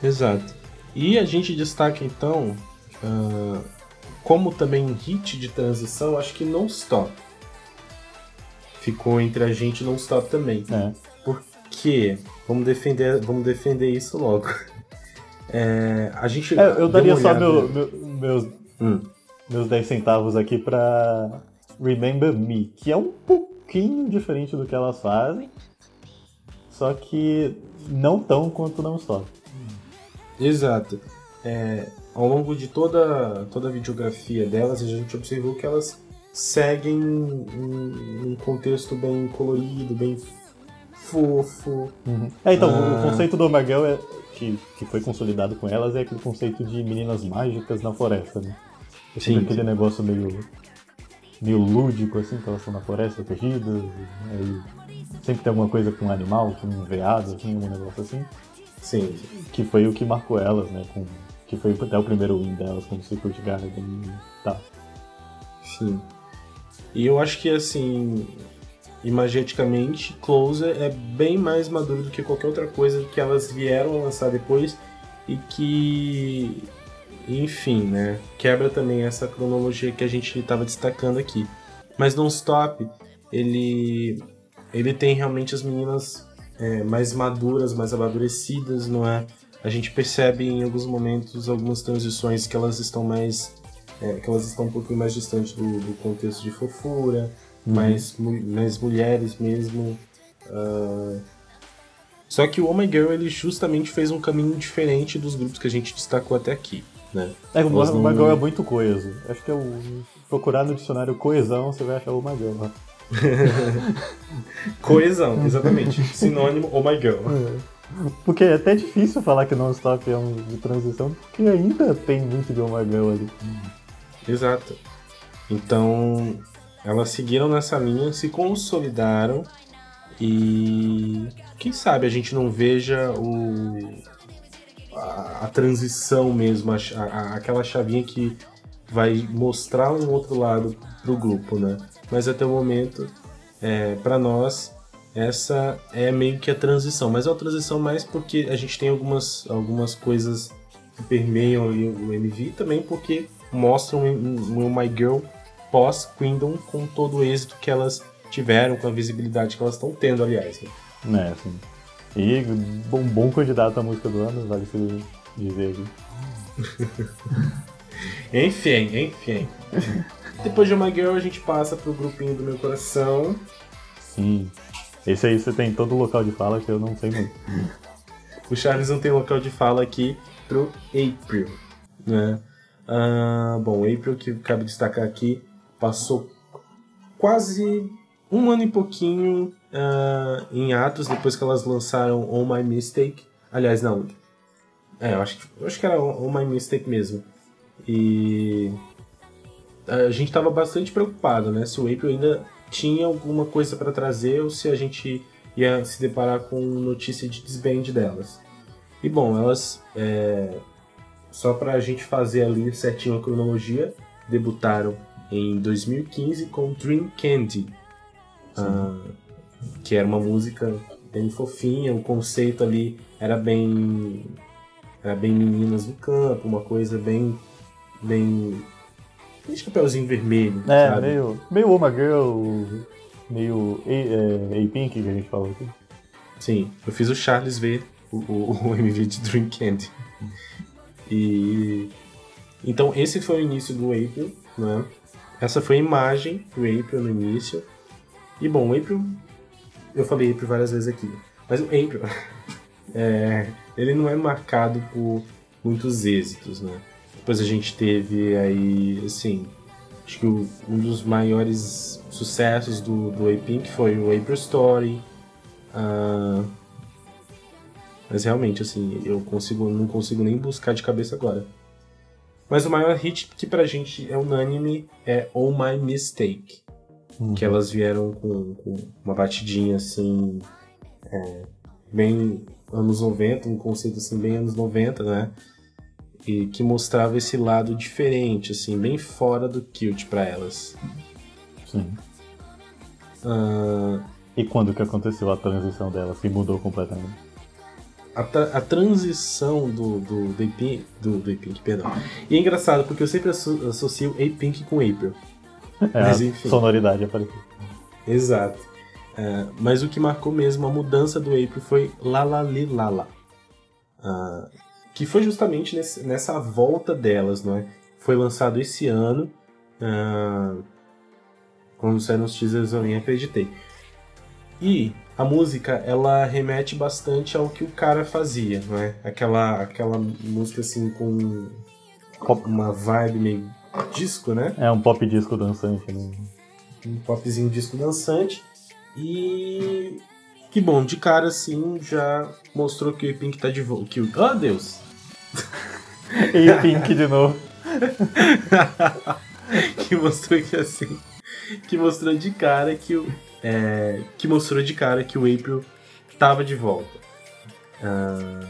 Exato. E a gente destaca então, ah, como também um hit de transição, acho que Non Stop. Ficou entre a gente Non Stop também. É. Porque, vamos defender, vamos defender isso logo. É, a gente. É, eu daria só meu- meu- meus Hum. meus 10 centavos aqui pra Remember Me, que é um pouquinho diferente do que elas fazem, só que não tão quanto não stop. Exato. É, ao longo de toda, toda a videografia delas, a gente observou que elas seguem um, um contexto bem colorido, bem fofo. É, então, Ah. o conceito do Margel é, que, que foi consolidado com elas é aquele conceito de meninas mágicas na floresta, né? É Sim, aquele negócio meio, meio lúdico, assim, que elas estão na floresta perdidas, aí sempre tem alguma coisa com um animal, com um veado, assim, um negócio assim. Sim. que foi o que marcou elas, né? Com, que foi até o primeiro win delas com o Secret Garden e tal. Sim. E eu acho que assim. Imageticamente, Closer é bem mais maduro do que qualquer outra coisa que elas vieram a lançar depois e que, enfim, né, quebra também essa cronologia que a gente estava destacando aqui. Mas Non Stop, ele, ele tem realmente as meninas é, mais maduras, mais amadurecidas, não é? A gente percebe em alguns momentos algumas transições que elas estão mais é, que elas estão um pouquinho mais distantes do, do contexto de fofura, uhum. mais, mais mulheres mesmo. Uh... Só que o Oh My Girl ele justamente fez um caminho diferente dos grupos que a gente destacou até aqui. Né? É, o Oh My Girl é muito coeso. Acho que é o. Procurar no dicionário coesão, você vai achar o Oh My Girl. Né? Coesão, exatamente. Sinônimo Oh My Girl. É. Porque é até difícil falar que Non-Stop é um de transição, porque ainda tem muito de Oh My Girl ali. Exato. Então, elas seguiram nessa linha, se consolidaram e quem sabe a gente não veja o a, a transição mesmo, a, a, aquela chavinha que vai mostrar um outro lado pro grupo, né? Mas até o momento, é, para nós, essa é meio que a transição, mas é uma transição mais porque a gente tem algumas, algumas coisas que permeiam ali o MV também porque mostram o My Girl pós-Queendom com todo o êxito que elas tiveram, com a visibilidade que elas estão tendo, aliás. Né? É, sim. E bom, bom candidato à música do ano, vale se dizer aqui. enfim, enfim. Depois de My Girl, a gente passa pro grupinho do meu coração. Sim. Esse aí você tem todo o local de fala que eu não sei muito. o Charles não tem local de fala aqui pro April, né? Uh, bom, April, que cabe destacar aqui, passou quase um ano e pouquinho uh, em atos depois que elas lançaram On My Mistake. Aliás, não. É, eu acho que, eu acho que era On My Mistake mesmo. E a gente estava bastante preocupado, né? Se o April ainda tinha alguma coisa para trazer ou se a gente ia se deparar com notícia de desband delas. E bom, elas é, só para a gente fazer ali certinho a cronologia, debutaram em 2015 com Dream Candy, uh, que era uma música bem fofinha, o conceito ali era bem era bem meninas no campo, uma coisa bem bem bem chapeuzinho vermelho, é, sabe? meio meio Oma Girl, meio A-Pink é, que a gente falou aqui. Sim, eu fiz o Charles ver o, o, o MV de Dream Candy. E então esse foi o início do April, né? Essa foi a imagem do April no início. E bom, o April, eu falei April várias vezes aqui, mas o April, é, ele não é marcado por muitos êxitos, né? Depois a gente teve aí, assim, acho que o, um dos maiores sucessos do, do A-Pink foi o April Story. Uh, mas realmente, assim, eu consigo, não consigo nem buscar de cabeça agora. Mas o maior hit que pra gente é unânime é Oh My Mistake. Uhum. Que elas vieram com, com, uma batidinha assim. É, bem anos 90, um conceito assim, bem anos 90, né? E que mostrava esse lado diferente, assim, bem fora do cute para elas. Sim. Uh... E quando que aconteceu a transição delas, que mudou completamente? A, tra a transição do, do, do, A-Pink, do, do A-Pink, perdão. E é engraçado, porque eu sempre associo A-Pink com April. É, mas, enfim. sonoridade apareceu. Exato. É, mas o que marcou mesmo a mudança do April foi Lala Li Lala. Uh, que foi justamente nesse, nessa volta delas, não é? Foi lançado esse ano. Uh, quando saíram os teasers eu nem acreditei. E a música ela remete bastante ao que o cara fazia, não é? Aquela, aquela música assim com uma vibe meio disco, né? É um pop disco dançante, né? Um popzinho disco dançante. E que bom, de cara assim já mostrou que o Pink tá de volta. Que o... Oh Deus! e Pink de novo. que mostrou que assim. Que mostrou de cara que o é, que mostrou de cara que o April estava de volta. Uh,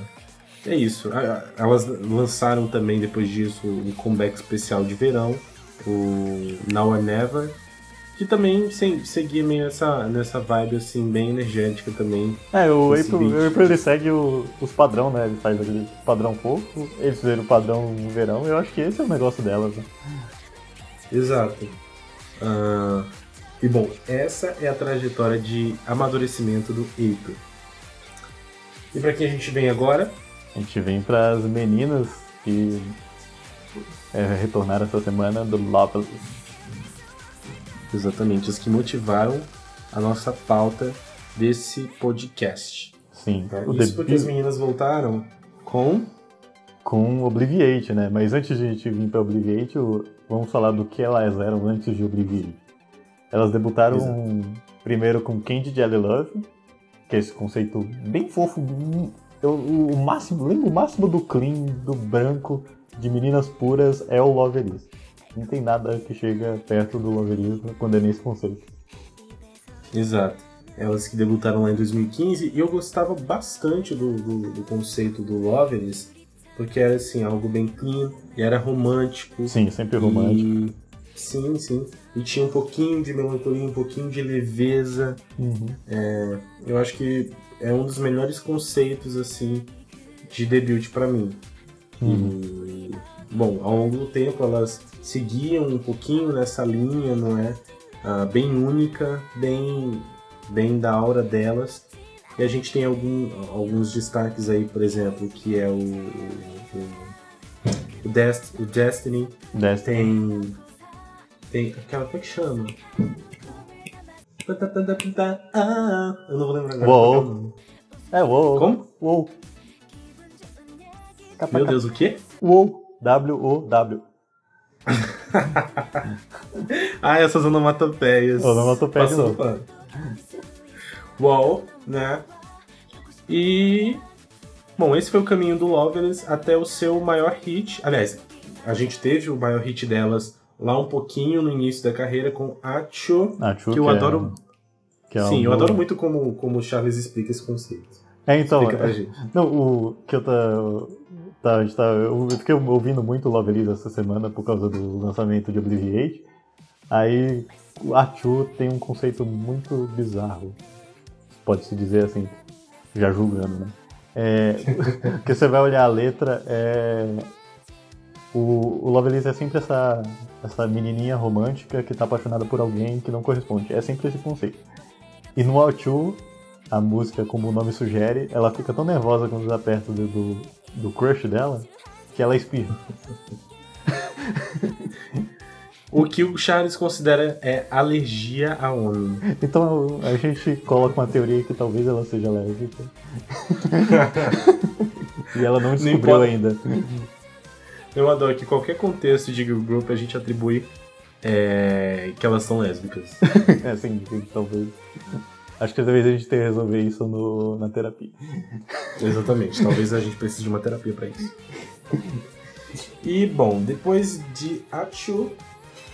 é isso. Elas lançaram também depois disso um comeback especial de verão, o Now or Never, que também seguia meio essa, nessa vibe assim, bem energética também. É, o April, April ele segue o- os padrão, né? Ele faz aquele padrão fofo, eles fizeram o padrão no verão, eu acho que esse é o negócio delas, né? Exato. Ah, e bom, essa é a trajetória de amadurecimento do April. E pra quem a gente vem agora? A gente vem pras meninas que é, retornaram essa semana do Loveless. Exatamente, as que motivaram a nossa pauta desse podcast. Sim, o Isso porque as meninas voltaram com com Obliviate, né? Mas antes de a gente vir pra Obliviate, vamos falar do que elas eram antes de Obliviate. Elas debutaram Exato. primeiro com Candy Jelly Love, que é esse conceito bem fofo, eu- o, máximo, lembra o máximo do clean, do branco, de meninas puras é o Lovelis. Não tem nada que chega perto do Lovelis quando é nesse conceito. Exato. Elas que debutaram lá em 2015 e eu gostava bastante do, do, do conceito do Loveless, porque era assim, algo bem clean e era romântico. Sim, sempre romântico. E... Sim, sim. E tinha um pouquinho de melancolia, um pouquinho de leveza. Uhum. Eu acho que é um dos melhores conceitos, assim, de debut pra mim. E, bom, ao longo do tempo elas seguiam um pouquinho nessa linha, não é? Ah, bem única, bem, bem da aura delas. E a gente tem algum, alguns destaques aí, por exemplo, que é o, o, o, Dest- o Destiny, Destiny. tem. Tem aquela. Como é que chama? Ah, eu não vou lembrar agora. Uou. é nome. É, uou. Como? Uou. Meu Deus, o quê? Uou. W-O-W. Ah, essas onomatopeias. Onomatopeia de novo. Wall, né? E. Bom, esse foi o caminho do Loveless até o seu maior hit. Aliás, a gente teve o maior hit delas lá um pouquinho no início da carreira com Acho. Ah, Chu, Que eu é- adoro. que é Sim, eu um- adoro muito como, como o Charles explica esse conceito. É, então, Explica pra é- gente. não, o que eu tá, tá, a gente tá, eu fiquei ouvindo muito Lovelies essa semana por causa do lançamento de Obliviate. Aí o Achu tem um conceito muito bizarro, pode-se dizer assim, já julgando, né? É, porque você vai olhar a letra, é, o, o Lovelies é sempre essa, essa menininha romântica que tá apaixonada por alguém que não corresponde. É sempre esse conceito. E no Achu, a música, como o nome sugere, ela fica tão nervosa quando tá perto do, do, do crush dela que ela espirra. O que o Charles considera é alergia a homem. Então a gente coloca uma teoria que talvez ela seja lésbica. e ela não descobriu ainda. Eu adoro que qualquer contexto de girl group a gente atribui é, que elas são lésbicas. É, sim, sim, talvez. Acho que talvez a gente tenha que resolver isso no, na terapia. Exatamente, talvez a gente precise de uma terapia pra isso. E bom, depois de Achu,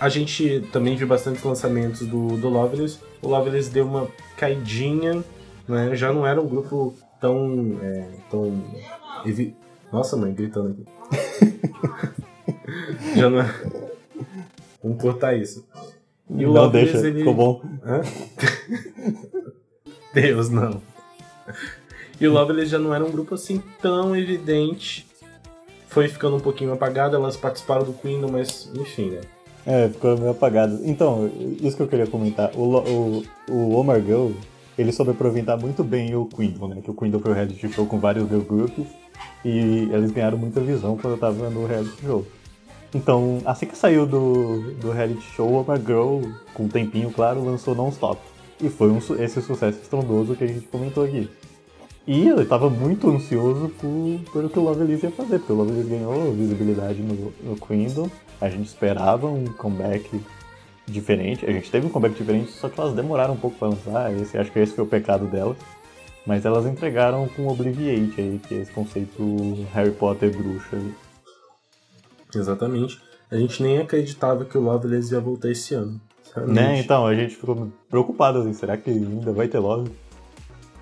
a gente também viu bastante lançamentos do, do Loveless. O Loveless deu uma caidinha, né? já não era um grupo tão. É, tão Nossa, mãe, gritando aqui. Já não é. Vamos cortar isso. E o não deixa, ele... ficou bom. Hã? Deus, não. E o Loveless já não era um grupo assim tão evidente. Foi ficando um pouquinho apagado, elas participaram do Queen, mas enfim, né? É, ficou meio apagado. Então, isso que eu queria comentar. O, o, o Omar Girl, ele soube aproveitar muito bem o Queendom, né? Que o Queendom foi um reality show com vários girl groups e eles ganharam muita visão quando eu tava no reality show. Então, assim que saiu do, do reality show, o Omar Girl, com um tempinho, claro, lançou Non-Stop. E foi um, esse sucesso estrondoso que a gente comentou aqui. E eu tava muito ansioso por, pelo que o Lovelace ia fazer, porque o Lovelace ganhou visibilidade no, no Queendom. A gente esperava um comeback diferente. A gente teve um comeback diferente, só que elas demoraram um pouco pra lançar. Esse, acho que esse foi o pecado delas. Mas elas entregaram com Obliviate aí, que é esse conceito Harry Potter bruxa. Exatamente. A gente nem acreditava que o Loveless ia voltar esse ano. Né? Então, a gente ficou preocupado assim, será que ainda vai ter Love?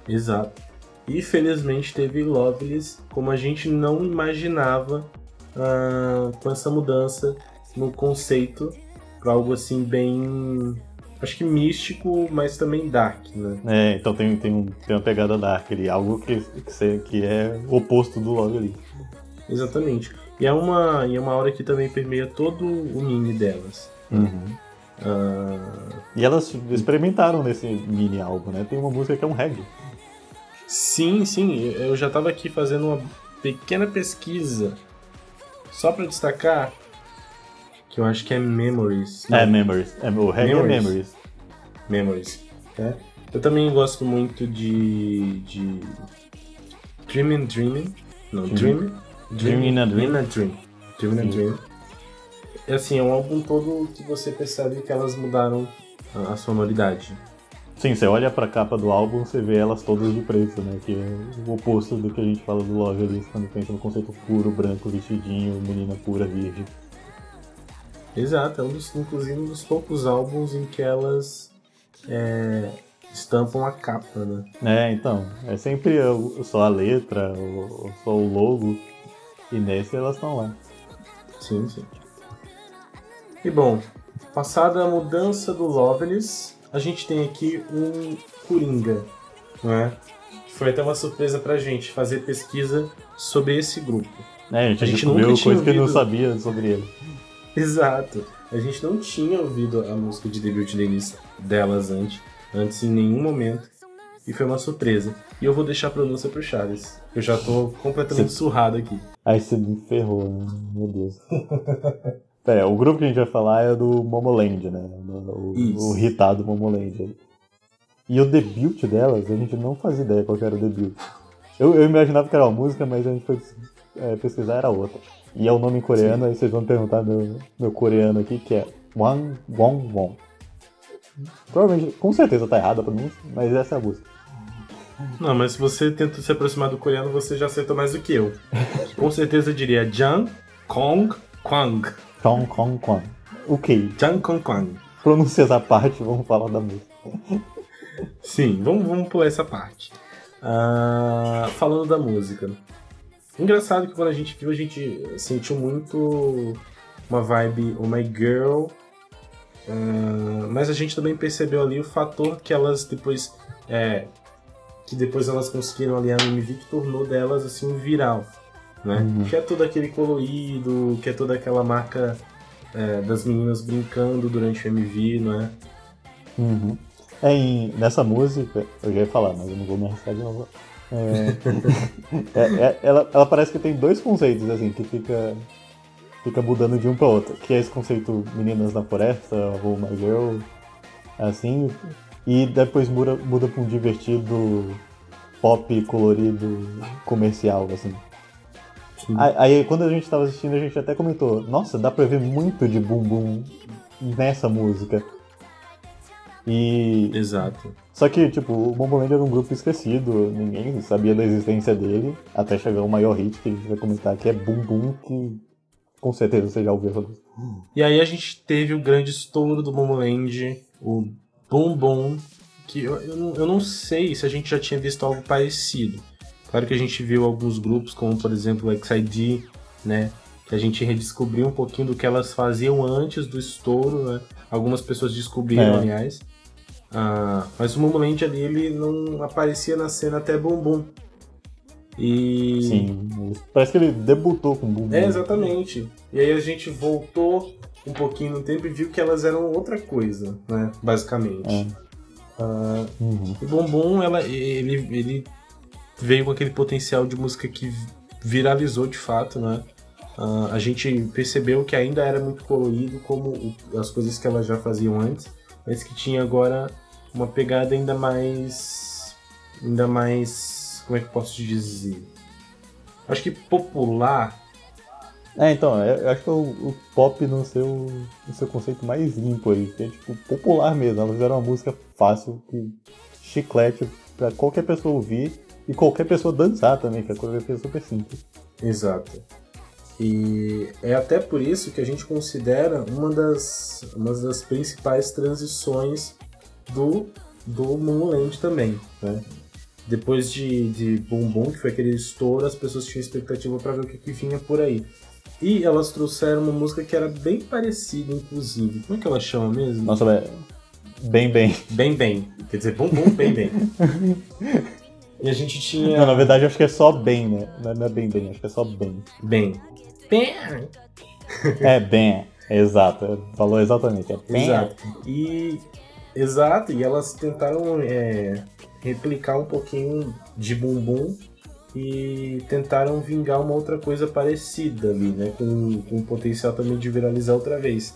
Exato. E felizmente teve Loveless, como a gente não imaginava ah, com essa mudança no conceito para algo assim bem acho que místico, mas também dark, né? É, então tem, tem, um, tem uma pegada dark ali, algo que, que, que é o oposto do logo ali. Exatamente. E é uma, e é uma hora que também permeia todo o mini delas. Uhum. Uh... E elas experimentaram nesse mini álbum, né? Tem uma música que é um reggae. Sim, sim. Eu já estava aqui fazendo uma pequena pesquisa só para destacar que eu acho que é Memories. Não. É, Memories. É, o reggae Memories. é Memories. Memories. É. Eu também gosto muito de. de. Dreaming Dreaming. Não, Dreaming. Dreaming in a Dream. In a Dream. Dreaming in a Dream. É assim, é um álbum todo que você percebe que elas mudaram a, a sonoridade. Sim, você olha pra capa do álbum, você vê elas todas de preto, né? Que é o oposto do que a gente fala do Love ali, quando pensa no conceito puro, branco, vestidinho, menina pura, virgem. Exato, é um dos, inclusive um dos poucos álbuns em que elas é, estampam a capa, né? É, então. É sempre só a letra, só o logo. E nesse elas estão lá. Sim, sim. E bom, passada a mudança do Loveless, a gente tem aqui um Coringa, não é? Foi até uma surpresa pra gente fazer pesquisa sobre esse grupo. É, a gente, a gente descobriu coisa ouvido... que não sabia sobre ele. Exato. A gente não tinha ouvido a música de debut deles, delas antes, antes em nenhum momento. E foi uma surpresa. E eu vou deixar a pronúncia pro Charles. Eu já tô completamente você... surrado aqui. Aí você me ferrou, né? Meu Deus. É, o grupo que a gente vai falar é do Momoland, né? O, o hitado Momoland. E o debut delas, a gente não fazia ideia qual era o debut. Eu, eu imaginava que era uma música, mas a gente foi é, pesquisar, era outra. E é o nome coreano, Sim. aí vocês vão perguntar meu, meu coreano aqui, que é Wang Wong Wong. Provavelmente, com certeza tá errada a pronúncia, mas essa é a música. Não, mas se você tenta se aproximar do coreano, você já acertou mais do que eu. com certeza eu diria Jang Kong Kwang. Kong Kong Kwang. Ok. Jang Kong Kwang. Pronúncias à parte, vamos falar da música. Sim, vamos, vamos pular essa parte. Uh, falando da música. Engraçado que quando a gente viu, a gente sentiu muito uma vibe Oh My Girl. Uh, mas a gente também percebeu ali o fator que elas depois. É, que depois elas conseguiram ali a MV que tornou delas assim viral. Né? Uhum. Que é todo aquele colorido, que é toda aquela marca é, das meninas brincando durante o MV, não é? Uhum. É, em, nessa música, eu já ia falar, mas eu não vou me arriscar de novo. É, é, é, ela, ela parece que tem dois conceitos, assim, que fica, fica mudando de um para outro. Que é esse conceito Meninas na Floresta, ou My Girl, assim, e depois muda, muda pra um divertido pop colorido comercial, assim. Aí, quando a gente tava assistindo, a gente até comentou, nossa, dá pra ver muito de bumbum nessa música. E. Exato. Só que, tipo, o Bomboland era um grupo esquecido, ninguém sabia da existência dele, até chegar o maior hit que a gente vai comentar, que é Boom Boom, que com certeza você já ouviu essa música. E aí a gente teve o grande estouro do Bomboland, o Boom Boom, que eu, eu, não, eu não sei se a gente já tinha visto algo parecido. Claro que a gente viu alguns grupos, como por exemplo o XID, né? Que a gente redescobriu um pouquinho do que elas faziam antes do estouro, né? Algumas pessoas descobriram, é. aliás. Ah, mas o Momoland ali, ele não aparecia na cena até Bumbum. E. Sim, parece que ele debutou com Bumbum. É, exatamente. E aí a gente voltou um pouquinho no tempo e viu que elas eram outra coisa, né? Basicamente. É. Ah, uhum. O Bumbum, ela, ele, ele veio com aquele potencial de música que viralizou de fato, né? Uh, a gente percebeu que ainda era muito colorido como o, as coisas que elas já faziam antes, mas que tinha agora uma pegada ainda mais. ainda mais. como é que eu posso te dizer? Acho que popular. É, então, eu acho que é o, o pop no seu, no seu conceito mais limpo aí, que é tipo popular mesmo. Elas fizeram uma música fácil, que chiclete pra qualquer pessoa ouvir e qualquer pessoa dançar também, que a coreografia é super simples. Exato. E é até por isso que a gente considera uma das, uma das principais transições do, do Moonland também. Né? Depois de, de Boom Boom, que foi aquele estouro, as pessoas tinham expectativa para ver o que, que vinha por aí. E elas trouxeram uma música que era bem parecida, inclusive. Como é que ela chama mesmo? Nossa. Bem, bem. Bem, bem. Quer dizer, bum, bum, bem, bem. e a gente tinha. Não, na verdade, acho que é só bem, né? Não é bem, bem, acho que é só bem. Bem. Bem. É, bem. Exato, falou exatamente. É bem. Exato. E. Exato, e elas tentaram é, replicar um pouquinho de bumbum e tentaram vingar uma outra coisa parecida ali, né? Com, com o potencial também de viralizar outra vez.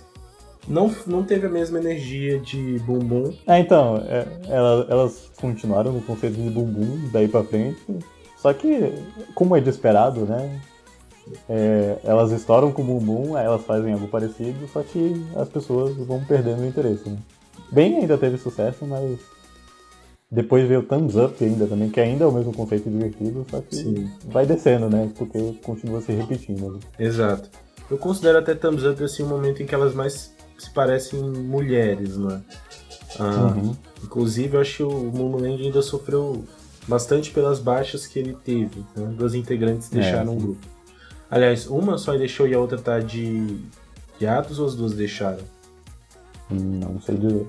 Não, não teve a mesma energia de bumbum. É, então, é, elas, elas continuaram no conceito de bumbum daí pra frente. Só que, como é de esperado, né? É, elas estouram com o bumbum, aí elas fazem algo parecido, só que as pessoas vão perdendo o interesse, né? Bem ainda teve sucesso, mas depois veio o Thumbs Up ainda também, que ainda é o mesmo conceito divertido, só que Sim. vai descendo, né? Porque continua se repetindo. né? Exato. Eu considero até Thumbs Up assim um momento em que elas mais se parecem mulheres, né? Ah, Uhum. Inclusive, eu acho que o Momoland ainda sofreu bastante pelas baixas que ele teve. Né? Duas integrantes deixaram É, o grupo. Aliás, uma só deixou e a outra tá de hiatus ou as duas deixaram? Não sei dizer.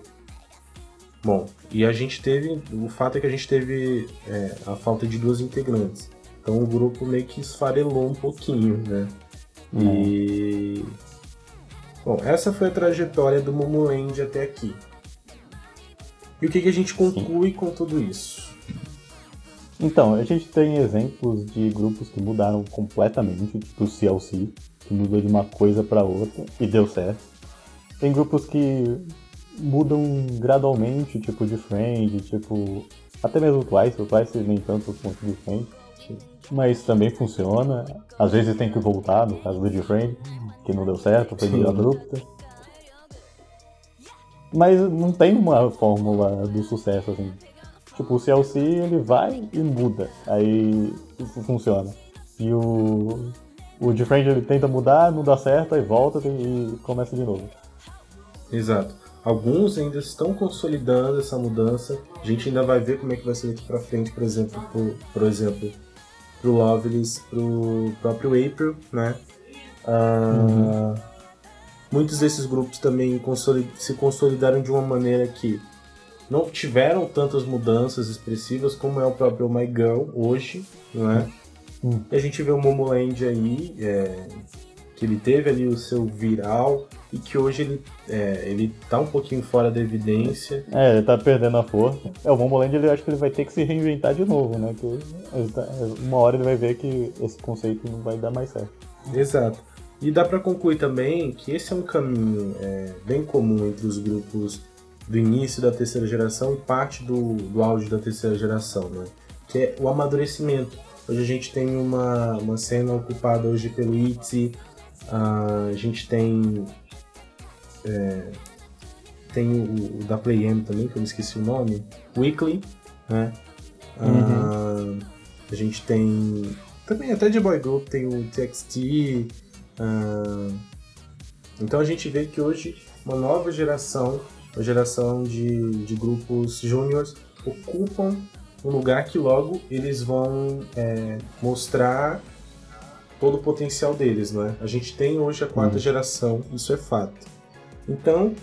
Bom, e a gente teve. O fato é que a gente teve é, a falta de duas integrantes. Então o grupo meio que esfarelou um pouquinho, né? E. Bom, essa foi a trajetória do Momoland até aqui. E o que, que a gente conclui com tudo isso? Então, a gente tem exemplos de grupos que mudaram completamente, tipo o CLC, que mudou de uma coisa pra outra e deu certo. Tem grupos que mudam gradualmente, tipo de Friend, tipo. Até mesmo o Twice, o Twice nem tanto quanto de Friend. Mas também funciona. Às vezes tem que voltar, no caso do de Friend, que não deu certo, foi meio abrupta. Mas não tem uma fórmula do sucesso assim. Tipo, o CLC ele vai e muda. Aí funciona. E o. O Friend ele tenta mudar, não dá certo, aí volta e começa de novo. Exato. Alguns ainda estão consolidando essa mudança. A gente ainda vai ver como é que vai ser daqui pra frente, por exemplo, por, por exemplo, pro Loveless, pro próprio April, né? Ah, Muitos desses grupos também se consolidaram de uma maneira que não tiveram tantas mudanças expressivas como é o próprio My Girl hoje, não é? Hum. E a gente vê o Momoland aí, é, que ele teve ali o seu viral e que hoje ele, é, ele tá um pouquinho fora da evidência. É, ele tá perdendo a força. É, o Momoland ele acho que ele vai ter que se reinventar de novo, né? Que tá- uma hora ele vai ver que esse conceito não vai dar mais certo. Exato. E dá pra concluir também que esse é um caminho é, bem comum entre os grupos do início da terceira geração e parte do, do auge da terceira geração, né? Que é o amadurecimento. Hoje a gente tem uma, uma cena ocupada hoje pelo ITZY, ah, a gente tem é, tem o, o da Play M também, que eu me esqueci o nome, Weekly, né? Ah, a gente tem também até de boy group tem o TXT. ah, então a gente vê que hoje uma nova geração, uma geração de, de grupos júniores ocupam um lugar que logo eles vão é, mostrar todo o potencial deles, não é? A gente tem hoje a quarta Uhum. geração, isso é fato. Então,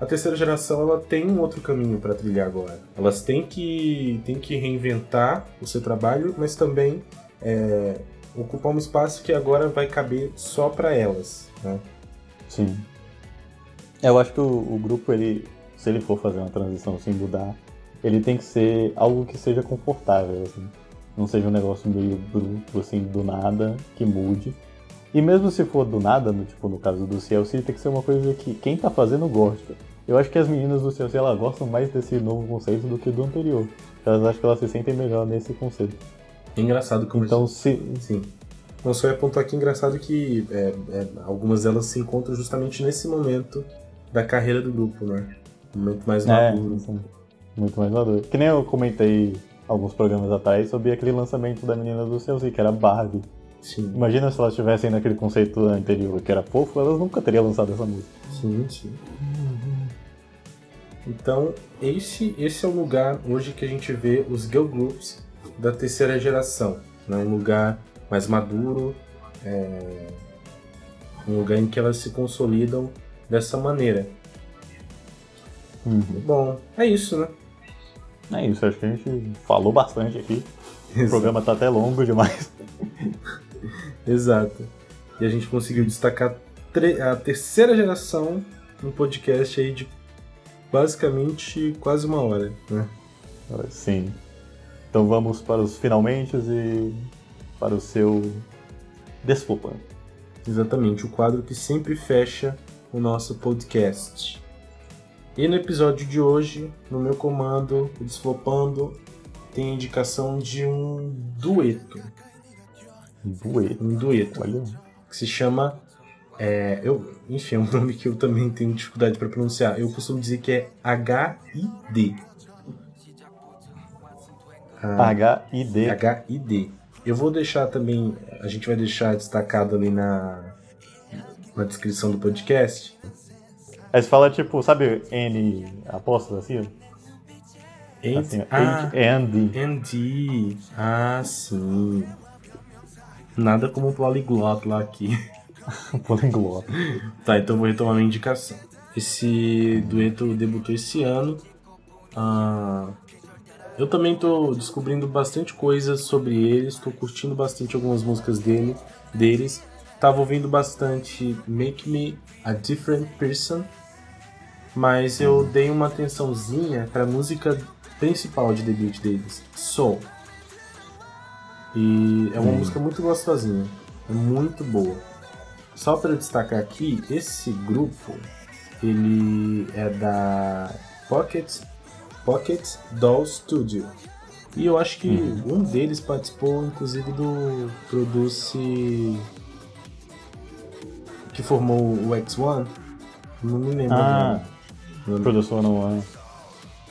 a terceira geração ela tem um outro caminho para trilhar agora. Elas têm que, têm que reinventar o seu trabalho, mas também é, ocupar um espaço que agora vai caber só para elas. Né? Sim. É, Eu acho que o, o grupo, ele, se ele for fazer uma transição sem mudar, ele tem que ser algo que seja confortável, assim. Não seja um negócio meio bruto, assim, do nada, que mude. E mesmo se for do nada, no, tipo no caso do CLC, tem que ser uma coisa que quem tá fazendo gosta. Eu acho que as meninas do CLC, elas gostam mais desse novo conceito do que do anterior. Elas acham que elas se sentem melhor nesse conceito. É engraçado como Então, se, Sim. Não só ia apontar aqui engraçado que é, é, algumas delas se encontram justamente nesse momento da carreira do grupo, né? Um momento mais É, maduro. assim, muito mais maduro. Que nem eu comentei alguns programas atrás sobre aquele lançamento da menina do CLC, que era Barbie. Sim, Imagina se elas estivessem naquele conceito anterior, que era fofo, elas nunca teriam lançado essa música. sim, sim. Então, esse, esse é o lugar hoje que a gente vê os girl groups da terceira geração. Né? Um lugar mais maduro, é, um lugar em que elas se consolidam dessa maneira. Uhum. Bom, é isso, né? É isso, acho que a gente falou bastante aqui. O programa tá até longo demais. Exato. E a gente conseguiu destacar a terceira geração no podcast aí de basicamente quase uma hora, né? Sim. Então vamos para os finalmente e para o seu desflopando. Exatamente, o quadro que sempre fecha o nosso podcast. E no episódio de hoje, no meu comando, o Desflopando, tem a indicação de um dueto. Dueto. Um dueto. Olha. que se chama. é, eu, enfim, é um nome que eu também tenho dificuldade para pronunciar. Eu costumo dizer que é H-I-D. Ah, H-I-D. H-I-D. Eu vou deixar também. A gente vai deixar destacado ali na, na descrição do podcast. Aí você fala tipo, sabe N apóstolo assim? Ent- assim ah, H-and-D. Andy. Ah, sim. Nada como um polyglot lá aqui. Poliglota. Tá, então vou retomar minha indicação. Esse dueto debutou esse ano. Ah, eu também tô descobrindo bastante coisas sobre eles, tô curtindo bastante algumas músicas dele, deles. Tava ouvindo bastante Make Me a Different Person, mas eu dei uma atençãozinha pra música principal de debut deles, Soul. E é uma Hum. música muito gostosinha, é muito boa. Só para destacar aqui, esse grupo ele é da Pocket Pocket Doll Studio. E eu acho que um deles participou inclusive do Produce que formou o X1. Não me lembro. Ah. Produção não é.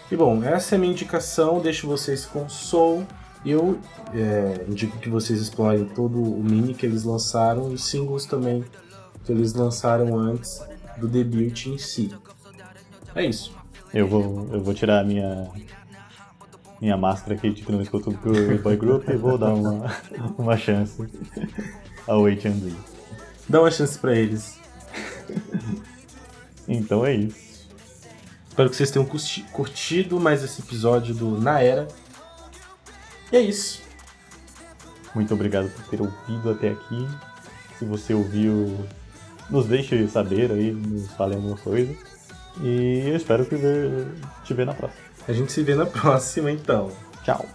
E bom, essa é a minha indicação, deixo vocês com Soul. Eu é, indico que vocês explorem todo o mini que eles lançaram e os singles também que eles lançaram antes do debut em si. É isso. Eu vou, eu vou tirar a minha minha máscara aqui de que não escuto o Boy Group e vou dar uma, uma chance ao H&D. Dá uma chance pra eles. Então é isso. Espero que vocês tenham curti- curtido mais esse episódio do Na Era. E é isso. Muito obrigado por ter ouvido até aqui. Se você ouviu, nos deixe saber aí, nos fale alguma coisa. E eu espero que te ver na próxima. A gente se vê na próxima então. Tchau.